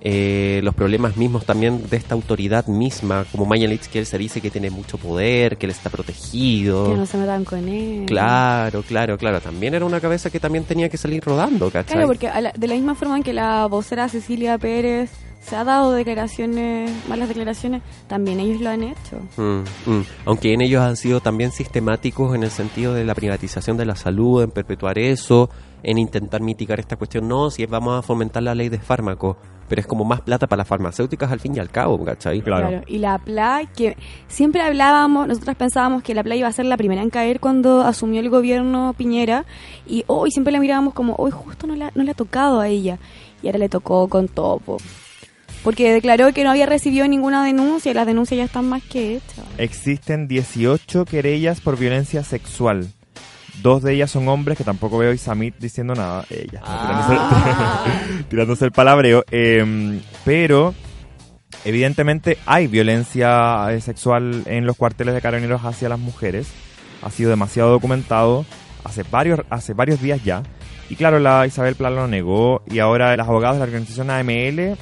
S4: eh, los problemas mismos también de esta autoridad misma, como Mañalit, que él se dice que tiene mucho poder, que él está protegido.
S3: Que no se metan con él.
S4: Claro, claro, claro. También era una cabeza que también tenía que salir rodando, ¿cachai?
S3: Claro, porque a la- de la misma forma en que la vocera Cecilia Pérez se ha dado declaraciones, malas declaraciones, también ellos lo han hecho.
S4: Mm, mm. Aunque en ellos han sido también sistemáticos en el sentido de la privatización de la salud, en perpetuar eso, en intentar mitigar esta cuestión. No, si vamos a fomentar la ley de fármacos, pero es como más plata para las farmacéuticas al fin y al cabo, ¿cachai?
S5: Claro.
S3: Y la PLA, que siempre hablábamos, nosotros pensábamos que la PLA iba a ser la primera en caer cuando asumió el gobierno Piñera, y hoy siempre la mirábamos como, hoy justo no, la, no le ha tocado a ella, y ahora le tocó con topo. Porque declaró que no había recibido ninguna denuncia y las denuncias ya están más que hechas.
S5: Existen 18 querellas por violencia sexual. Dos de ellas son hombres, que tampoco veo a Isamit diciendo nada. Ella, tirándose, tirándose el palabreo. Eh, pero, evidentemente, hay violencia eh, sexual en los cuarteles de carabineros hacia las mujeres. Ha sido demasiado documentado hace varios, hace varios días ya. Y claro, la Isabel Pla lo negó. Y ahora los abogados de la organización AML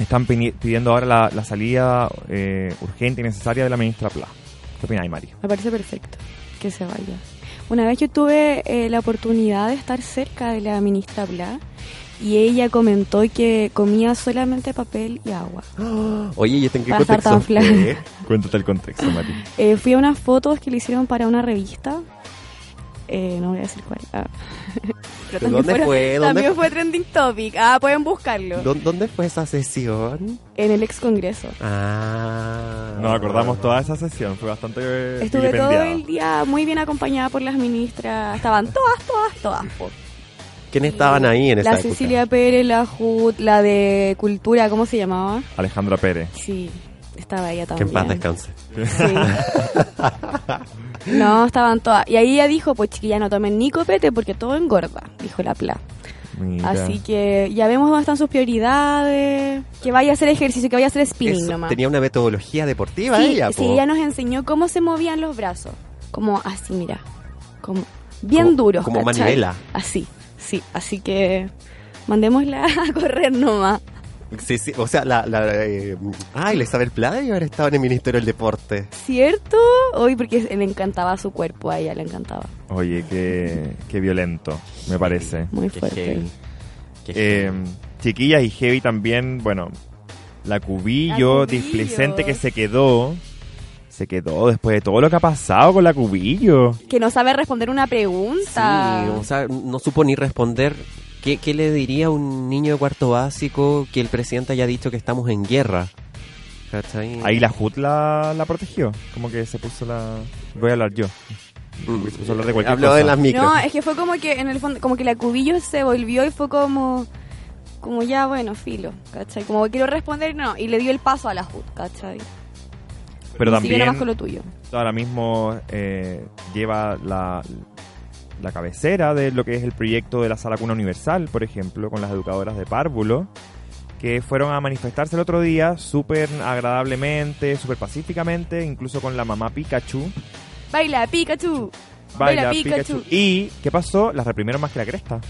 S5: están pidiendo ahora la, la salida eh, urgente y necesaria de la ministra Pla. ¿Qué opináis, Mari?
S3: Me parece perfecto que se vaya. Una vez yo tuve eh, la oportunidad de estar cerca de la ministra Bla y ella comentó que comía solamente papel y agua.
S4: Oye, ¿y esto en qué
S3: Para estar
S4: contexto
S3: tan
S4: fue?
S5: Cuéntate el contexto, Mari.
S3: Eh, fui a unas fotos que le hicieron para una revista. Eh, no voy a decir cuál. Ah. Pero
S4: ¿Pero dónde fue? ¿Dónde
S3: También
S4: fue?
S3: fue trending topic. Ah, pueden buscarlo.
S4: ¿Dó- ¿Dónde fue esa sesión?
S3: En el ex congreso.
S4: Ah.
S5: Nos acordamos toda esa sesión, fue bastante eh,
S3: Estuve todo
S5: vilipendiada.
S3: el día muy bien acompañada por las ministras. Estaban todas, todas, todas. po.
S4: ¿Quiénes estaban ahí en esa
S3: La
S4: época?
S3: Cecilia Pérez, la Jut, la de Cultura, ¿cómo se llamaba?
S5: Alejandra Pérez.
S3: Sí, estaba ella
S4: Que
S3: también.
S4: en paz descanse.
S3: Sí. no, estaban todas. Y ahí ella dijo, pues chiquilla, no tomen ni copete porque todo engorda, dijo la Pla.
S5: Mira.
S3: Así que ya vemos dónde están sus prioridades. Que vaya a hacer ejercicio, que vaya a hacer spinning
S4: Eso,
S3: nomás.
S4: tenía una metodología deportiva
S3: sí,
S4: ella,
S3: sí,
S4: po.
S3: ella nos enseñó cómo se movían los brazos. Como así, mira. Como bien
S4: Como-
S3: duros.
S4: como
S3: ¿cachai?
S4: manivela.
S3: Así, sí. Así que mandémosla a correr nomás.
S4: Sí, sí, o sea, la... la eh, ay, la Isabel Plata y haber estado en el Ministerio del Deporte.
S3: ¿Cierto? Hoy porque le encantaba su cuerpo, a ella le encantaba.
S5: Oye, qué, qué violento, me parece.
S3: Muy
S4: Qué
S3: fuerte.
S4: heavy. Qué
S5: Eh, chiquillas y heavy también, bueno, la cubillo,
S3: La Cubillo.
S5: displicente que se quedó. Se quedó después de todo lo que ha pasado con la cubillo.
S3: Que no sabe responder una pregunta.
S4: Sí, o sea, no supo ni responder. ¿Qué, qué le diría a un niño de cuarto básico que el presidente haya dicho que estamos en guerra? ¿Cachai?
S5: Ahí la HUT la, la protegió. Como que se puso la... Voy a hablar yo.
S4: Mm,
S5: se puso a hablar de cualquier
S4: Habló
S5: cosa.
S4: de las micros.
S3: No, es que fue como que en el fondo, como que la cubillo se volvió y fue como, como ya, bueno, filo, ¿cachai? Como quiero responder, no, y le dio el paso a la HUD, ¿cachai?
S5: Pero
S3: Y
S5: también
S3: con lo tuyo.
S5: ahora mismo eh, lleva la, la cabecera de lo que es el proyecto de la Sala Cuna Universal, por ejemplo, con las educadoras de Párvulo, que fueron a manifestarse el otro día súper agradablemente, súper pacíficamente, incluso con la mamá Pikachu.
S3: Baila, Pikachu.
S5: Baila
S3: Baila,
S5: Pikachu.
S3: Pikachu.
S5: ¿Y qué pasó? Las reprimieron más que la cresta.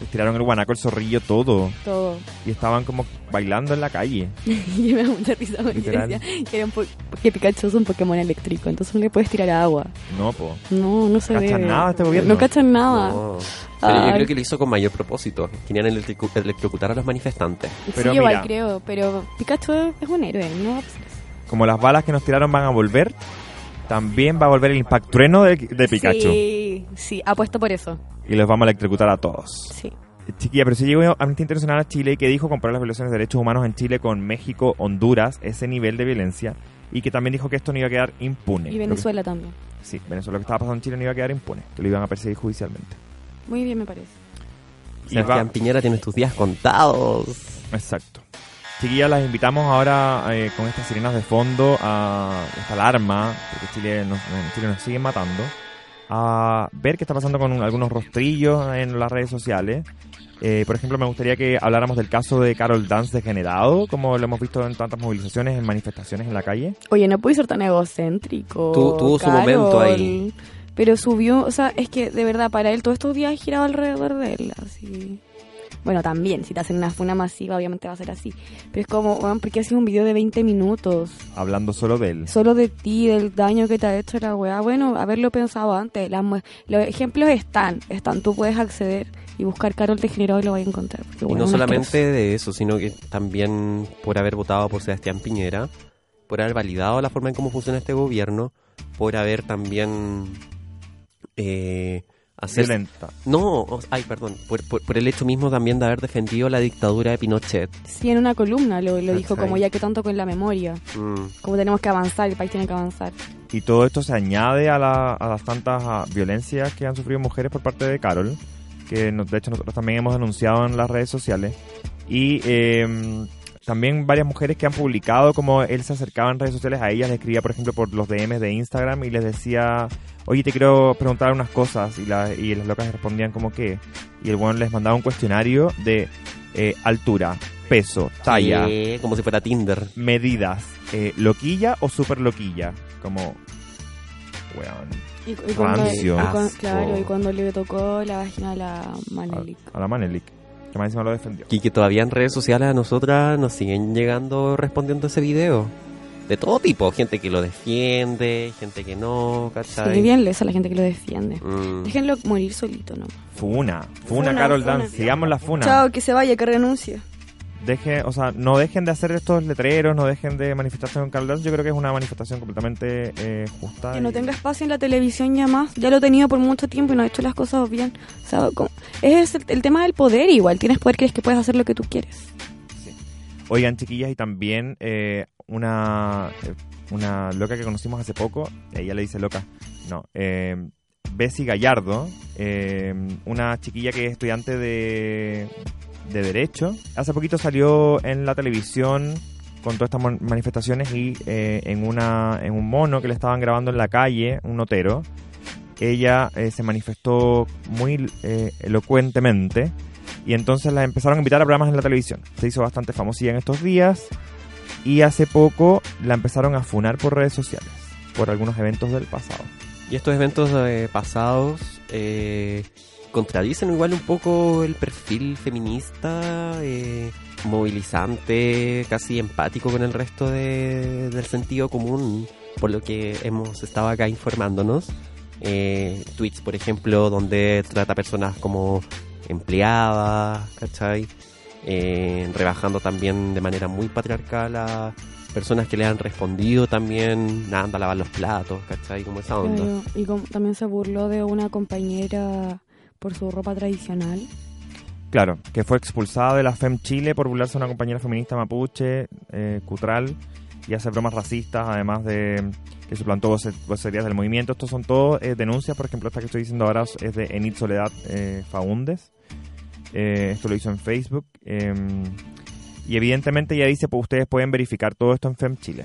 S5: Les tiraron el guanaco, el zorrillo, todo.
S3: Todo.
S5: Y estaban como bailando en la calle.
S3: y me da mucha risa porque decía que, era un po- que Pikachu es un Pokémon eléctrico, entonces no le puedes tirar agua.
S5: No, po.
S3: No, no se
S5: Cachan
S3: debe.
S5: nada este gobierno.
S3: No cachan nada.
S4: No. Pero yo creo que lo hizo con mayor propósito. Querían electrocutar a los manifestantes.
S5: Pero
S3: sí, igual
S5: mira.
S3: creo, pero Pikachu es un héroe, no va a pasar eso.
S5: Como las balas que nos tiraron van a volver, también va a volver el impact trueno de, de Pikachu.
S3: Sí, sí, apuesto por eso.
S5: Y los vamos a electrocutar a todos.
S3: Sí.
S5: Chiquilla, pero si llegó Amnistía Internacional a Chile y que dijo comparar las violaciones de derechos humanos en Chile con México, Honduras, ese nivel de violencia, y que también dijo que esto no iba a quedar impune.
S3: Y
S5: que-
S3: Venezuela también.
S5: sí, Venezuela lo que estaba pasando en Chile no iba a quedar impune, que lo iban a perseguir judicialmente.
S3: Muy bien, me parece.
S5: Y
S4: Sebastián
S5: va-
S4: Piñera tiene tus días contados.
S5: Exacto. Chiquillas, las invitamos ahora eh, con estas sirenas de fondo a esta alarma, porque Chile nos, en Chile nos siguen matando, a ver qué está pasando con un- algunos rostrillos en las redes sociales. Eh, por ejemplo, me gustaría que habláramos del caso de Carol Dance degenerado, como lo hemos visto en tantas movilizaciones, en manifestaciones en la calle.
S3: Oye, no puede ser tan egocéntrico.
S4: Tu- tuvo su
S3: Carol.
S4: momento ahí.
S3: Pero subió, o sea, es que de verdad, para él todos estos días ha girado alrededor de él, así. Bueno, también, si te hacen una funa masiva, obviamente va a ser así. Pero es como, weón, ¿por qué haces un video de 20 minutos?
S5: Hablando solo de él.
S3: Solo de ti, del daño que te ha hecho la weá. Bueno, haberlo pensado antes. Las los ejemplos están, están. Tú puedes acceder y buscar Carol Degenerado y lo vas a encontrar. porque,
S4: Y no solamente de eso, sino que también por haber votado por Sebastián Piñera, por haber validado la forma en cómo funciona este gobierno, por haber también eh, hacer
S5: Violenta.
S4: no, ay, perdón, por, por- por el hecho mismo también de haber defendido la dictadura de Pinochet.
S3: Sí, en una columna lo, lo dijo, como ya que tanto con la memoria.
S4: Mm.
S3: Como tenemos que avanzar, el país tiene que avanzar.
S5: Y todo esto se añade a, la- a las tantas ah, violencias que han sufrido mujeres por parte de Carol, que nos- de hecho nosotros también hemos denunciado en las redes sociales. Y eh, también varias mujeres que han publicado como él se acercaba en redes sociales a ellas, les escribía por ejemplo por los DMs de Instagram y les decía, oye te quiero preguntar unas cosas y, la- y las locas respondían como que, y el bueno les mandaba un cuestionario de eh, altura, peso, talla,
S4: como si fuera Tinder.
S5: medidas, eh, loquilla o super loquilla, como, weón.
S3: Y, y cuando, y claro, y cuando le tocó la vagina a la Manelik.
S5: a, a la Manelik, que más encima lo defendió.
S4: Y que todavía en redes sociales a nosotras nos siguen llegando respondiendo ese video. De todo tipo, gente que lo defiende, gente que no, ¿cachai?
S3: Sí, bien lesa la gente que lo defiende.
S4: Mm.
S3: Déjenlo morir solito, ¿no?
S5: Funa, funa,
S3: Funa,
S5: Carol
S3: funa.
S5: Dance, sigamos la funa.
S3: Chao, que se vaya, que renuncie.
S5: Deje, o sea, no dejen de hacer estos letreros, no dejen de manifestarse con Carol Dance. Yo creo que es una manifestación completamente eh, justa.
S3: Que no
S5: y-
S3: tenga espacio en la televisión ya más. Ya lo he tenido por mucho tiempo y no ha hecho las cosas bien. O sea, como- es el, el tema del poder igual. Tienes poder, crees que puedes hacer lo que tú quieres.
S5: Oigan, chiquillas, y también eh, una, eh, una loca que conocimos hace poco, ella le dice loca, no, eh, Bessie Gallardo, eh, una chiquilla que es estudiante de, de Derecho. Hace poquito salió en la televisión con todas estas manifestaciones y eh, en, una, en un mono que le estaban grabando en la calle, un notero, ella eh, se manifestó muy eh, elocuentemente y entonces la empezaron a invitar a programas en la televisión. Se hizo bastante famosilla en estos días y hace poco la empezaron a funar por redes sociales, por algunos eventos del pasado.
S4: Y estos eventos pasados contradicen igual un poco el perfil feminista, eh, movilizante, casi empático con el resto de- del sentido común, por lo que hemos estado acá informándonos. Eh, tweets, por ejemplo, donde trata personas como empleadas, ¿cachai? Eh, rebajando también de manera muy patriarcal a personas que le han respondido también, nada, anda a lavar los platos, ¿cachai? Como esa onda.
S3: Y como- también se burló de una compañera por su ropa tradicional.
S5: Claro, que fue expulsada de la FEM Chile por burlarse de una compañera feminista mapuche, eh, Cutral, y hacer bromas racistas, además de que suplantó voce- vocerías del movimiento. Estos son todos eh, denuncias, por ejemplo, esta que estoy diciendo ahora es de Enid Soledad eh, Faúndes. Eh, esto lo hizo en Facebook. eh, y evidentemente ella dice, pues ustedes pueden verificar todo esto en FEM Chile.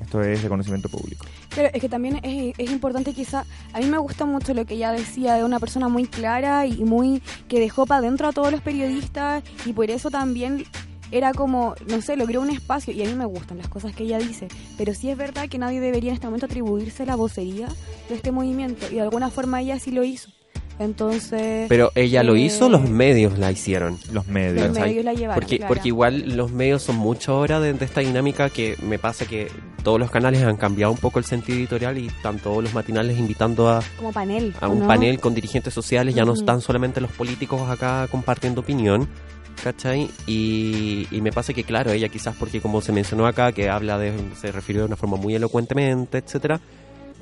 S5: Esto es de conocimiento público.
S3: Pero es que también es, importante quizá, a mí me gusta mucho lo que ella decía de una persona muy clara y muy que dejó para adentro a todos los periodistas y por eso también era como, no sé, logró un espacio y a mí me gustan las cosas que ella dice, pero sí es verdad que nadie debería en este momento atribuirse la vocería de este movimiento y de alguna forma ella sí lo hizo. Entonces...
S4: Pero ella lo
S3: eh,
S4: hizo, los medios la hicieron.
S5: Los medios.
S3: Los medios la llevaron,
S4: Porque,
S3: claro.
S4: porque igual los medios son mucho ahora de, de esta dinámica que me pasa que todos los canales han cambiado un poco el sentido editorial y están todos los matinales invitando a,
S3: Como panel.
S4: a un
S3: ¿no?
S4: panel con dirigentes sociales, ya no están solamente los políticos acá compartiendo opinión, ¿cachai? Y, y me pasa que, claro, ella quizás porque como se mencionó acá, que habla de, se refirió de una forma muy elocuentemente, etcétera,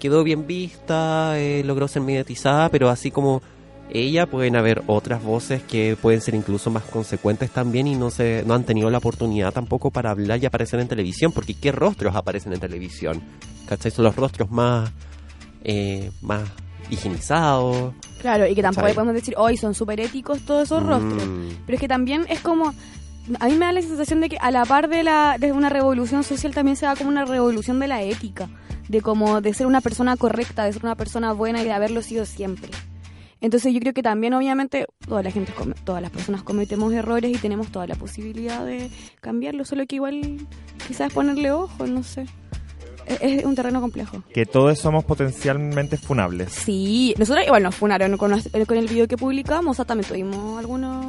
S4: quedó bien vista, eh, logró ser mediatizada, pero así como ella pueden haber otras voces que pueden ser incluso más consecuentes también y no se no han tenido la oportunidad tampoco para hablar y aparecer en televisión, porque ¿qué rostros aparecen en televisión? ¿Cachai? Son los rostros más eh, más higienizados.
S3: Claro, y que tampoco
S4: ¿Cachai?
S3: podemos decir, hoy son súper éticos todos esos rostros.
S4: Mm.
S3: Pero es que también es como. A mí me da la sensación de que a la par de, la, de una revolución social también se da como una revolución de la ética. De como de ser una persona correcta, de ser una persona buena y de haberlo sido siempre. Entonces yo creo que también obviamente toda la gente, todas las personas cometemos errores y tenemos toda la posibilidad de cambiarlo, solo que igual quizás ponerle ojo, no sé. Es, es un terreno complejo.
S5: Que todos somos potencialmente funables.
S3: Sí, nosotros igual nos funaron con, con el video que publicamos, o sea, también tuvimos algunos...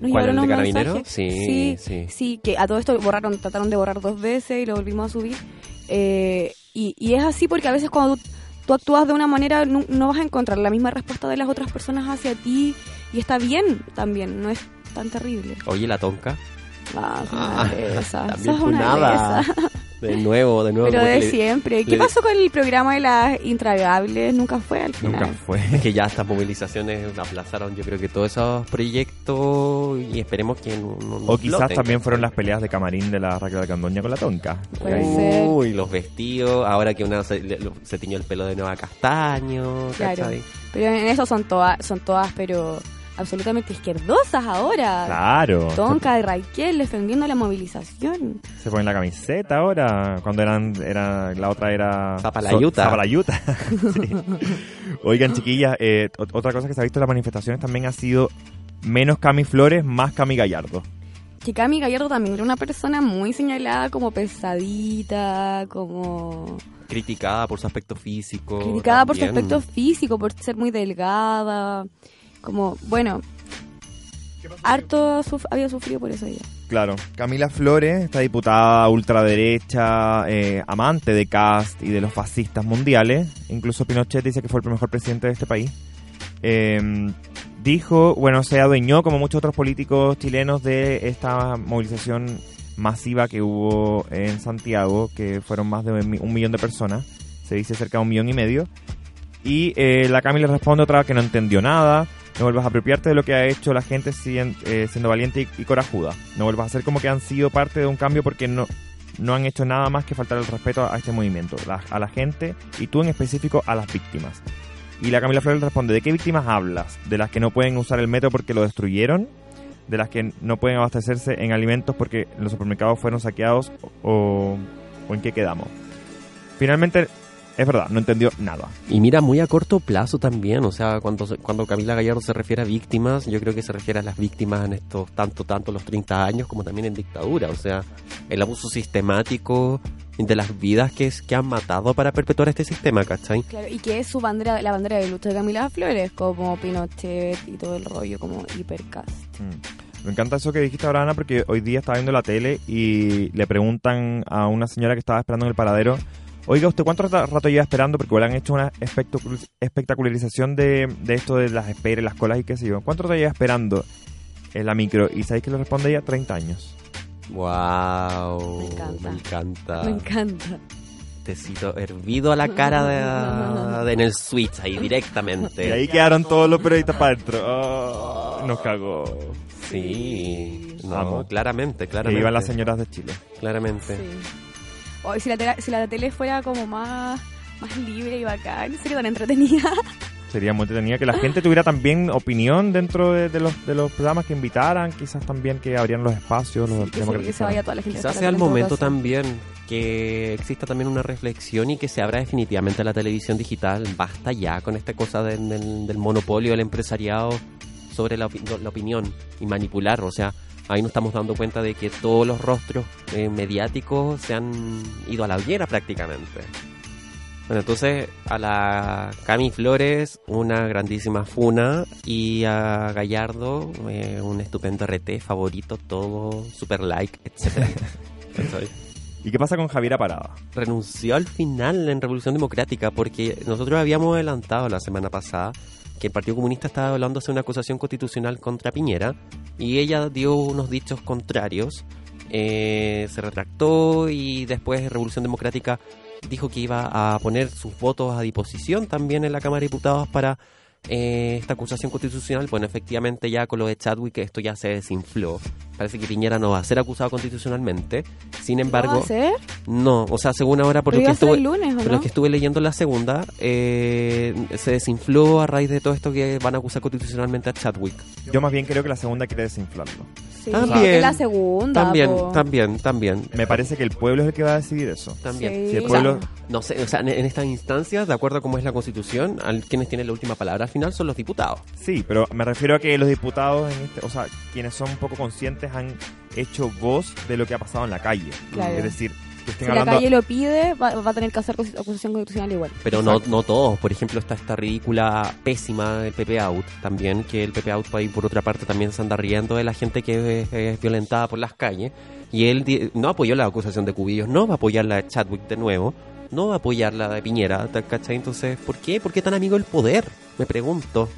S3: Nos
S4: ¿Cuál,
S3: llegaron
S4: el de
S3: mensajes.
S4: Sí,
S3: sí,
S4: sí.
S3: sí, que a todo esto borraron, trataron de borrar dos veces y lo volvimos a subir. Eh, y, y es así porque a veces cuando tú, tú actúas de una manera no, no vas a encontrar la misma respuesta de las otras personas hacia ti y está bien también, no es tan terrible.
S4: Oye, la tonca.
S3: Ah, es
S4: Ah,
S3: una esas,
S4: también
S3: sos una de.
S4: De nuevo, de nuevo.
S3: Pero de
S4: le-
S3: siempre. ¿Qué
S4: le-
S3: pasó con el programa de las intragables? Nunca fue al final.
S5: Nunca fue.
S4: Es que ya estas movilizaciones aplazaron, yo creo que todos esos proyectos y esperemos que no, no-
S5: O quizás también fueron las peleas de camarín de la Raquel Candoña con la tonca.
S4: Uy, los vestidos, ahora que una se, se tiñó el pelo de nuevo a castaño,
S3: Claro.
S4: ¿cachai?
S3: Pero en eso son todas, son todas, pero absolutamente izquierdosas ahora.
S5: Claro.
S3: Tonka y Raquel defendiendo la movilización.
S5: Se ponen la camiseta ahora. Cuando eran, era, la otra era.
S4: Zapalayuta.
S5: Zapalayuta. Sí. Oigan, chiquillas, eh, ot- otra cosa que se ha visto en las manifestaciones también ha sido menos Cami Flores, más Cami Gallardo.
S3: Que Cami Gallardo también era una persona muy señalada como pesadita, como
S4: Criticada por su aspecto físico.
S3: criticada por su aspecto físico, por ser muy delgada, como, bueno, harto suf- había sufrido por eso ella.
S5: Claro. Camila Flores, esta diputada ultraderecha, eh, amante de Cast y de los fascistas mundiales, incluso Pinochet dice que fue el mejor presidente de este país, eh, dijo, bueno, se adueñó como muchos otros políticos chilenos de esta movilización masiva que hubo en Santiago, que fueron más de un mi- un millón de personas, se dice cerca de un millón y medio, y eh, la Cami le responde otra vez que no entendió nada. No vuelvas a apropiarte de lo que ha hecho la gente eh, siendo valiente y, corajuda. No vuelvas a hacer como que han sido parte de un cambio porque no, no han hecho nada más que faltar el respeto a, este movimiento, a la gente y tú en específico a las víctimas. Y la Camila Flores responde, ¿de qué víctimas hablas? ¿De las que no pueden usar el metro porque lo destruyeron? ¿De las que no pueden abastecerse en alimentos porque los supermercados fueron saqueados? ¿O, o en qué quedamos? Finalmente, es verdad, no entendió nada.
S4: Y mira, muy a corto plazo también, o sea, cuando, cuando Camila Gallardo se refiere a víctimas, yo creo que se refiere a las víctimas en estos tanto, tanto los 30 años como también en dictadura, o sea, el abuso sistemático de las vidas que, es, que han matado para perpetuar este sistema, ¿cachai?
S3: Claro, y que es su bandera, la bandera de lucha de Camila Flores, como Pinochet y todo el rollo, como hipercast.
S5: Mm. Me encanta eso que dijiste ahora, Ana, porque hoy día estaba viendo la tele y le preguntan a una señora que estaba esperando en el paradero Oiga, ¿usted cuánto rato, lleva esperando? Porque igual han hecho una espectacu- espectacularización de, de esto de las esperas, las colas y qué sé yo. ¿Cuánto rato lleva esperando en la micro? Y sabéis que le responde ella 30 años.
S4: Wow.
S3: Me encanta.
S4: Me encanta.
S3: Me encanta.
S4: Tecito hervido a la cara de, de- en el switch ahí directamente.
S5: Y ahí quedaron todos los periodistas para adentro. Oh, nos cagó.
S4: Sí. No,
S5: Amo.
S4: claramente,
S5: Que
S4: claramente.
S5: iban las señoras de Chile.
S4: Claramente.
S3: Sí. Hoy si la, tele, si la tele fuera como más, más libre y bacán, sería tan entretenida.
S5: Sería muy entretenida que la gente tuviera también opinión dentro de, de los, de los programas que invitaran, quizás también que abrieran los espacios, los
S3: que, se, que se
S5: democratizaran.
S3: vaya toda la gente.
S4: Quizás sea el momento
S3: caso.
S4: también que exista también una reflexión y que se abra definitivamente la televisión digital. Basta ya con esta cosa del, del- del monopolio del empresariado sobre la, la opinión y manipular. O sea, ahí nos estamos dando cuenta de que todos los rostros eh, mediáticos se han ido a la hoguera prácticamente. Bueno, entonces a la Cami Flores una grandísima funa y a Gallardo eh, un estupendo RT favorito, todo, super like, etcétera. ¿Cachai?
S5: ¿Y qué pasa con Javiera Parada?
S4: renunció al final en Revolución Democrática porque nosotros habíamos adelantado la semana pasada que el Partido Comunista estaba hablándose de una acusación constitucional contra Piñera y ella dio unos dichos contrarios, eh, se retractó y después Revolución Democrática dijo que iba a poner sus votos a disposición también en la Cámara de Diputados para eh, esta acusación constitucional. Bueno, efectivamente ya con lo de Chadwick esto ya se desinfló. Parece que Piñera no va a ser acusado constitucionalmente. Sin
S3: ¿Lo va
S4: embargo,
S3: a hacer?
S4: no, o sea, según ahora por que
S3: ser
S4: estuve,
S3: el lunes, ¿o
S4: por
S3: no?
S4: lo que estuve leyendo la segunda, eh, se desinfló a raíz de todo esto que van a acusar constitucionalmente a Chadwick.
S5: Yo más bien creo que la segunda quiere desinflarlo.
S3: Sí,
S4: También.
S3: es la segunda.
S4: También,
S3: po.
S4: también, también.
S5: Me parece que el pueblo es el que va a decidir eso.
S4: También.
S3: Sí.
S5: Si el
S3: O
S5: pueblo...
S4: No sé, o sea, en, en estas instancias, de acuerdo a cómo es la constitución, al, quienes tienen la última palabra al final son los diputados.
S5: Sí, pero me refiero a que los diputados, en este, o sea, quienes son un poco conscientes han hecho voz de lo que ha pasado en la calle.
S3: Claro.
S5: Es decir, que estén
S3: Si la calle lo pide, va, va a tener que hacer acusación constitucional igual.
S4: Pero no, no todos. Por ejemplo, está esta ridícula, pésima del PP Out también, que el PP Out por ahí por otra parte también se anda riendo de la gente que es, es violentada por las calles. Y él no apoyó la acusación de Cubillos, no va a apoyar la de Chadwick de nuevo, no va a apoyar la de Piñera, ¿ta- ¿cachai? Entonces, ¿por qué? ¿Por qué tan amigo del poder? Me pregunto.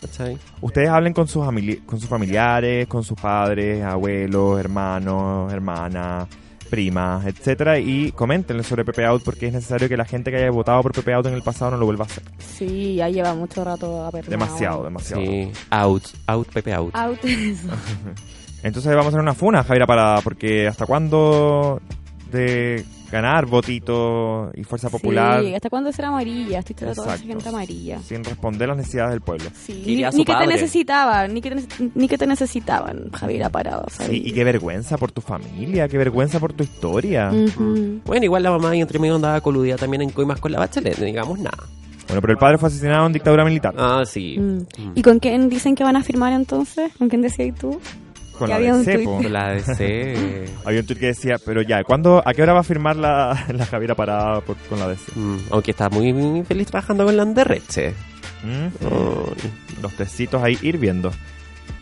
S4: ¿Cachai?
S5: Ustedes hablen con sus, famili- con sus familiares, con sus padres, abuelos, hermanos, hermanas, primas, etcétera, y coméntenle sobre Pepe Out porque es necesario que la gente que haya votado por Pepe Out en el pasado no lo vuelva a hacer.
S3: Sí, ya lleva mucho rato a.
S5: Demasiado, demasiado.
S4: Sí, out, out, Pepe Out.
S3: Out eso.
S5: Entonces vamos a hacer una funa, Javiera Parada, porque ¿hasta cuándo de ganar votito y fuerza popular
S3: Sí, ¿hasta cuándo será amarilla? Estoy toda esa gente amarilla.
S5: sin responder las necesidades del pueblo?
S3: Sí, ni, ni que te necesitaban, ni que, te ni que te necesitaban, Javier Parado.
S5: Sí, y qué vergüenza por tu familia, qué vergüenza por tu historia.
S3: Ujú.
S4: Bueno, igual la mamá ahí entre medio andaba coludida también en coimas con la bachelet, no digamos nada.
S5: Bueno, pero el padre fue asesinado en dictadura militar.
S4: Ah, sí.
S3: Mm.
S4: Mm.
S3: ¿Y con quién dicen que van a firmar entonces? ¿Con quién decías tú?
S5: Con la
S3: había un
S5: DC,
S3: tuit.
S5: po.
S4: Con la ADC.
S5: Había un tweet que decía, pero ya, ¿cuándo, ¿a qué hora va a firmar la, la Javiera Parada por- con la DC?
S4: Mm, aunque está muy, muy feliz trabajando con la Anderreche.
S5: ¿Mm?
S4: Oh,
S5: Los tecitos ahí hirviendo.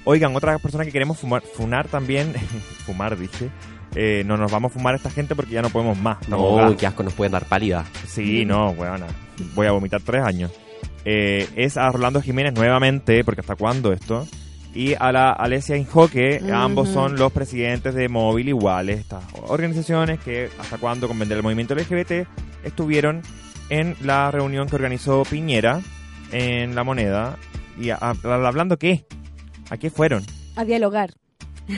S5: Oigan, otra persona que queremos fumar, funar también, fumar dije, eh, no nos vamos a fumar a esta gente porque ya no podemos más.
S4: no,
S5: gas.
S4: qué asco, nos pueden dar pálida.
S5: Sí, no, weona. Voy a vomitar tres años. Eh, es a Rolando Jiménez nuevamente, porque hasta cuándo esto. Y a la Alesia Injoque,
S3: Ujú.
S5: ambos son los presidentes de Móvil Iguales, estas organizaciones que hasta cuándo con vender el movimiento LGBT estuvieron en la reunión que organizó Piñera en La Moneda. ¿Y a- a- hablando qué? ¿A qué fueron?
S3: A dialogar.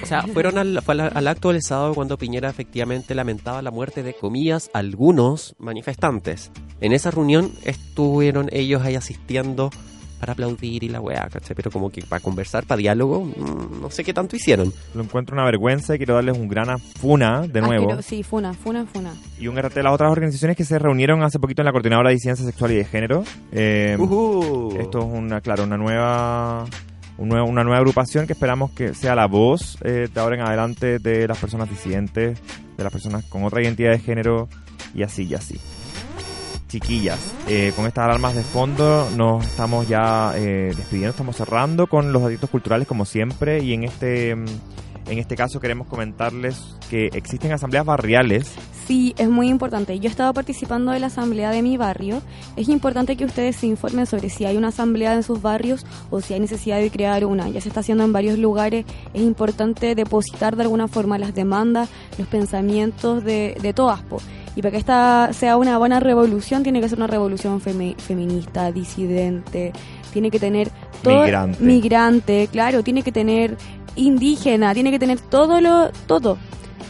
S4: O sea, fueron al, fue al, al acto del sábado cuando Piñera efectivamente lamentaba la muerte de, comillas, algunos manifestantes. En esa reunión estuvieron ellos ahí asistiendo para aplaudir y la weá, ¿cachai? Pero como que para conversar, para diálogo, mm, no sé qué tanto hicieron.
S5: Lo encuentro una vergüenza y quiero darles un gran funa de nuevo.
S3: Asquero- sí, funa, funa, funa.
S5: Y un RT de las otras organizaciones que se reunieron hace poquito en la Coordinadora de Disidencia Sexual y de Género. Eh,
S4: Ujú.
S5: Esto es una, claro, una nueva, un nuevo- una nueva agrupación que esperamos que sea la voz eh, de ahora en adelante de las personas disidentes, de las personas con otra identidad de género y así y así. Chiquillas, eh, con estas alarmas de fondo nos estamos ya eh, despidiendo, estamos cerrando con los datitos culturales como siempre y en este mm, En este caso queremos comentarles que existen asambleas barriales.
S3: Sí, es muy importante. Yo he estado participando de la asamblea de mi barrio. Es importante que ustedes se informen sobre si hay una asamblea en sus barrios o si hay necesidad de crear una. Ya se está haciendo en varios lugares. Es importante depositar de alguna forma las demandas, los pensamientos de, de todas. po. Y para que esta sea una buena revolución, tiene que ser una revolución femi- feminista, disidente, tiene que tener todo
S5: Migrante.
S3: migrante, claro, tiene que tener indígena, tiene que tener todo lo todo.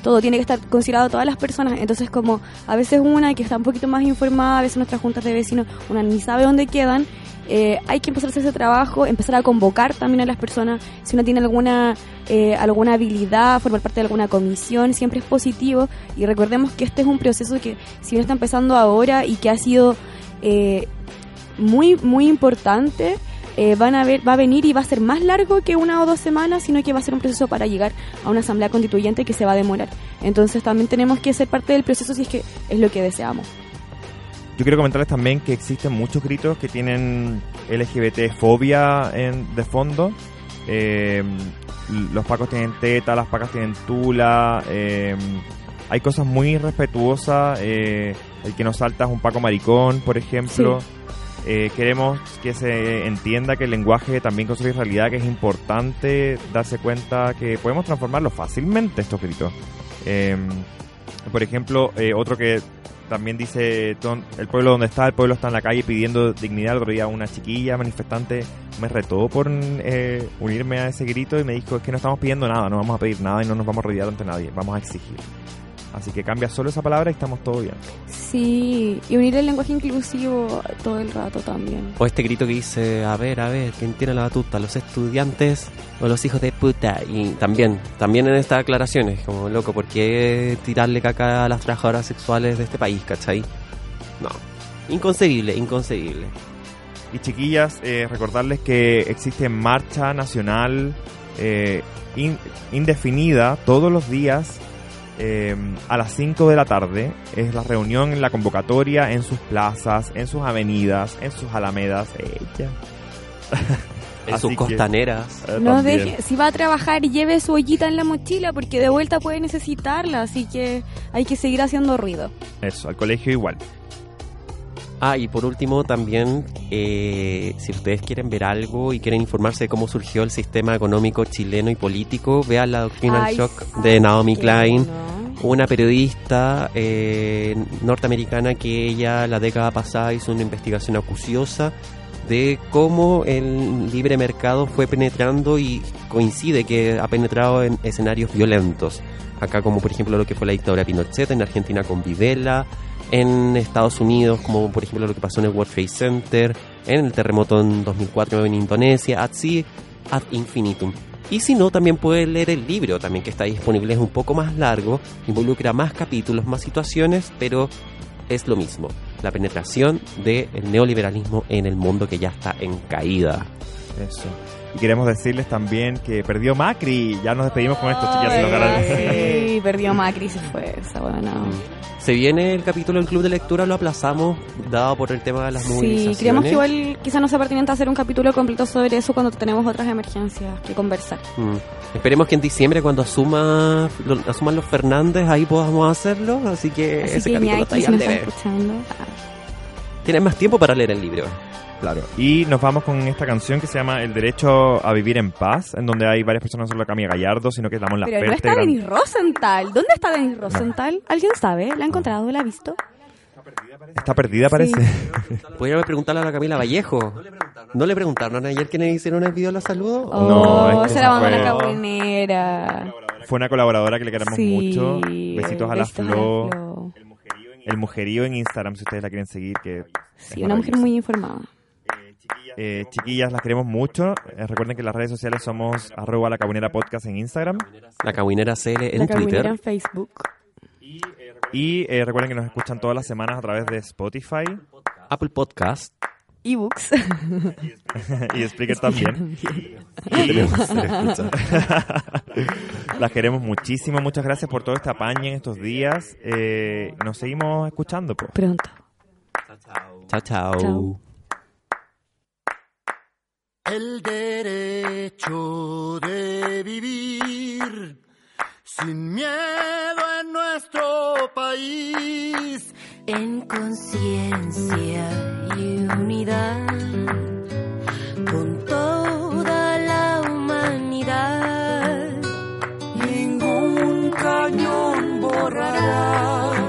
S3: Todo tiene que estar considerado todas las personas. Entonces, como a veces una que está un poquito más informada, a veces nuestras juntas de vecinos, una ni sabe dónde quedan, eh, hay que empezar a hacer ese trabajo, empezar a convocar también a las personas. Si uno tiene alguna eh, alguna habilidad, formar parte de alguna comisión, siempre es positivo. Y recordemos que este es un proceso que, si bien está empezando ahora y que ha sido eh, muy, muy importante, eh, van a ver, va a venir y va a ser más largo que una o dos semanas, sino que va a ser un proceso para llegar a una asamblea constituyente que se va a demorar. Entonces también tenemos que ser parte del proceso si es que es lo que deseamos.
S5: Yo quiero comentarles también que existen muchos gritos que tienen LGBT-fobia en, de fondo. Eh, los pacos tienen teta, las pacas tienen tula. eh, hay cosas muy respetuosas. eh, el que nos salta es un paco maricón, por ejemplo. Eh, queremos que se entienda que el lenguaje también construye realidad, que es importante darse cuenta que podemos transformarlo fácilmente estos gritos. Eh, por ejemplo, eh, otro que también dice "Don- el pueblo donde está, el pueblo está en la calle pidiendo dignidad. El otro día una chiquilla manifestante me retó por eh, unirme a ese grito y me dijo es que no estamos pidiendo nada, no vamos a pedir nada y no nos vamos a rodear ante nadie, vamos a exigir. Así que cambia solo esa palabra y estamos todo bien.
S3: Sí, y unir el lenguaje inclusivo todo el rato también.
S4: O este grito que dice, a ver, a ver, ¿quién tiene la batuta? ¿Los estudiantes o los hijos de puta? Y también, también en estas aclaraciones, como loco, ¿por qué tirarle caca a las trabajadoras sexuales de este país, cachai? No, inconcebible, inconcebible.
S5: Y chiquillas, eh, recordarles que existe marcha nacional eh, in- indefinida todos los días eh, a las 5 de la tarde. Es la reunión, la convocatoria en sus plazas, en sus avenidas, en sus alamedas. Ella.
S4: En sus
S5: que-
S4: costaneras.
S5: Eh,
S3: No
S5: también.
S3: deje, si va a trabajar, lleve su ollita en la mochila porque de vuelta puede necesitarla, así que hay que seguir haciendo ruido.
S5: Eso, al colegio igual.
S4: Ah, y por último también, eh, si ustedes quieren ver algo y quieren informarse de cómo surgió el sistema económico chileno y político, vean la Doctrinal
S3: Ay,
S4: Shock de Naomi Klein.
S3: bueno.
S4: una periodista eh, norteamericana que ella la década pasada hizo una investigación acuciosa de cómo el libre mercado fue penetrando y coincide que ha penetrado en escenarios violentos. Acá como por ejemplo lo que fue la dictadura Pinochet, en Argentina con Videla, en Estados Unidos como por ejemplo lo que pasó en el World Trade Center, en el terremoto en 2004 en Indonesia, así ad infinitum. Y si no, también pueden leer el libro, también que está disponible, es un poco más largo, involucra más capítulos, más situaciones, pero es lo mismo. La penetración del neoliberalismo en el mundo que ya está en caída.
S5: Eso. Y queremos decirles también que perdió Macri. Ya nos despedimos con esto, chicas.
S3: sí, perdió Macri, se fue esa buena.
S4: Se viene el capítulo del club de lectura, lo aplazamos, dado por el tema de las
S3: Sí,
S4: movilizaciones.
S3: creemos que igual quizá no sea pertinente hacer un capítulo completo sobre eso cuando tenemos otras emergencias que conversar.
S4: Mm. Esperemos que en diciembre, cuando asuma, lo- asuman los Fernández, ahí podamos hacerlo. Así que
S3: Así
S4: ese
S3: que
S4: capítulo está ahí al
S3: ah,
S4: Tienes más tiempo para leer el libro.
S5: Claro. Y nos vamos con esta canción que se llama El Derecho a Vivir en Paz, en donde hay varias personas, no solo Camila Gallardo, sino que Lamón
S3: Pero no está
S5: gran-
S3: Denis Rosenthal. ¿Dónde está Denis Rosenthal? ¿Alguien sabe? ¿La ha encontrado? ¿La ha visto?
S5: Está perdida, parece.
S4: Podríamos preguntarle a la Camila Vallejo. ¿No le preguntaron ayer que le hicieron el video de los saludos?
S3: Oh,
S5: No, es que
S3: se la mandó
S5: fue-
S3: la cabrinera.
S5: Fue una colaboradora que le queremos
S3: Sí.
S5: mucho. Besitos a la Flo. El mujerío en Instagram, si ustedes la quieren seguir, que
S3: Sí,
S5: es
S3: una mujer muy informada.
S5: Eh, chiquillas, las queremos mucho. Eh, recuerden que en las redes sociales somos arroba la cabinera podcast en Instagram.
S4: La Cabinera CL en
S3: la
S4: Twitter.
S3: en Facebook.
S5: Y eh, recuerden que nos escuchan todas las semanas a través de Spotify
S4: Apple Podcast.
S3: Ebooks.
S5: y Spreaker también. Las queremos muchísimo. Muchas gracias por todo este apaño en estos días. Eh, nos seguimos escuchando. pues.
S3: Pronto.
S4: Chao, chao.
S3: Chao
S6: el derecho de vivir sin miedo en nuestro país.
S7: En conciencia y unidad, con toda la humanidad,
S6: ningún cañón borrará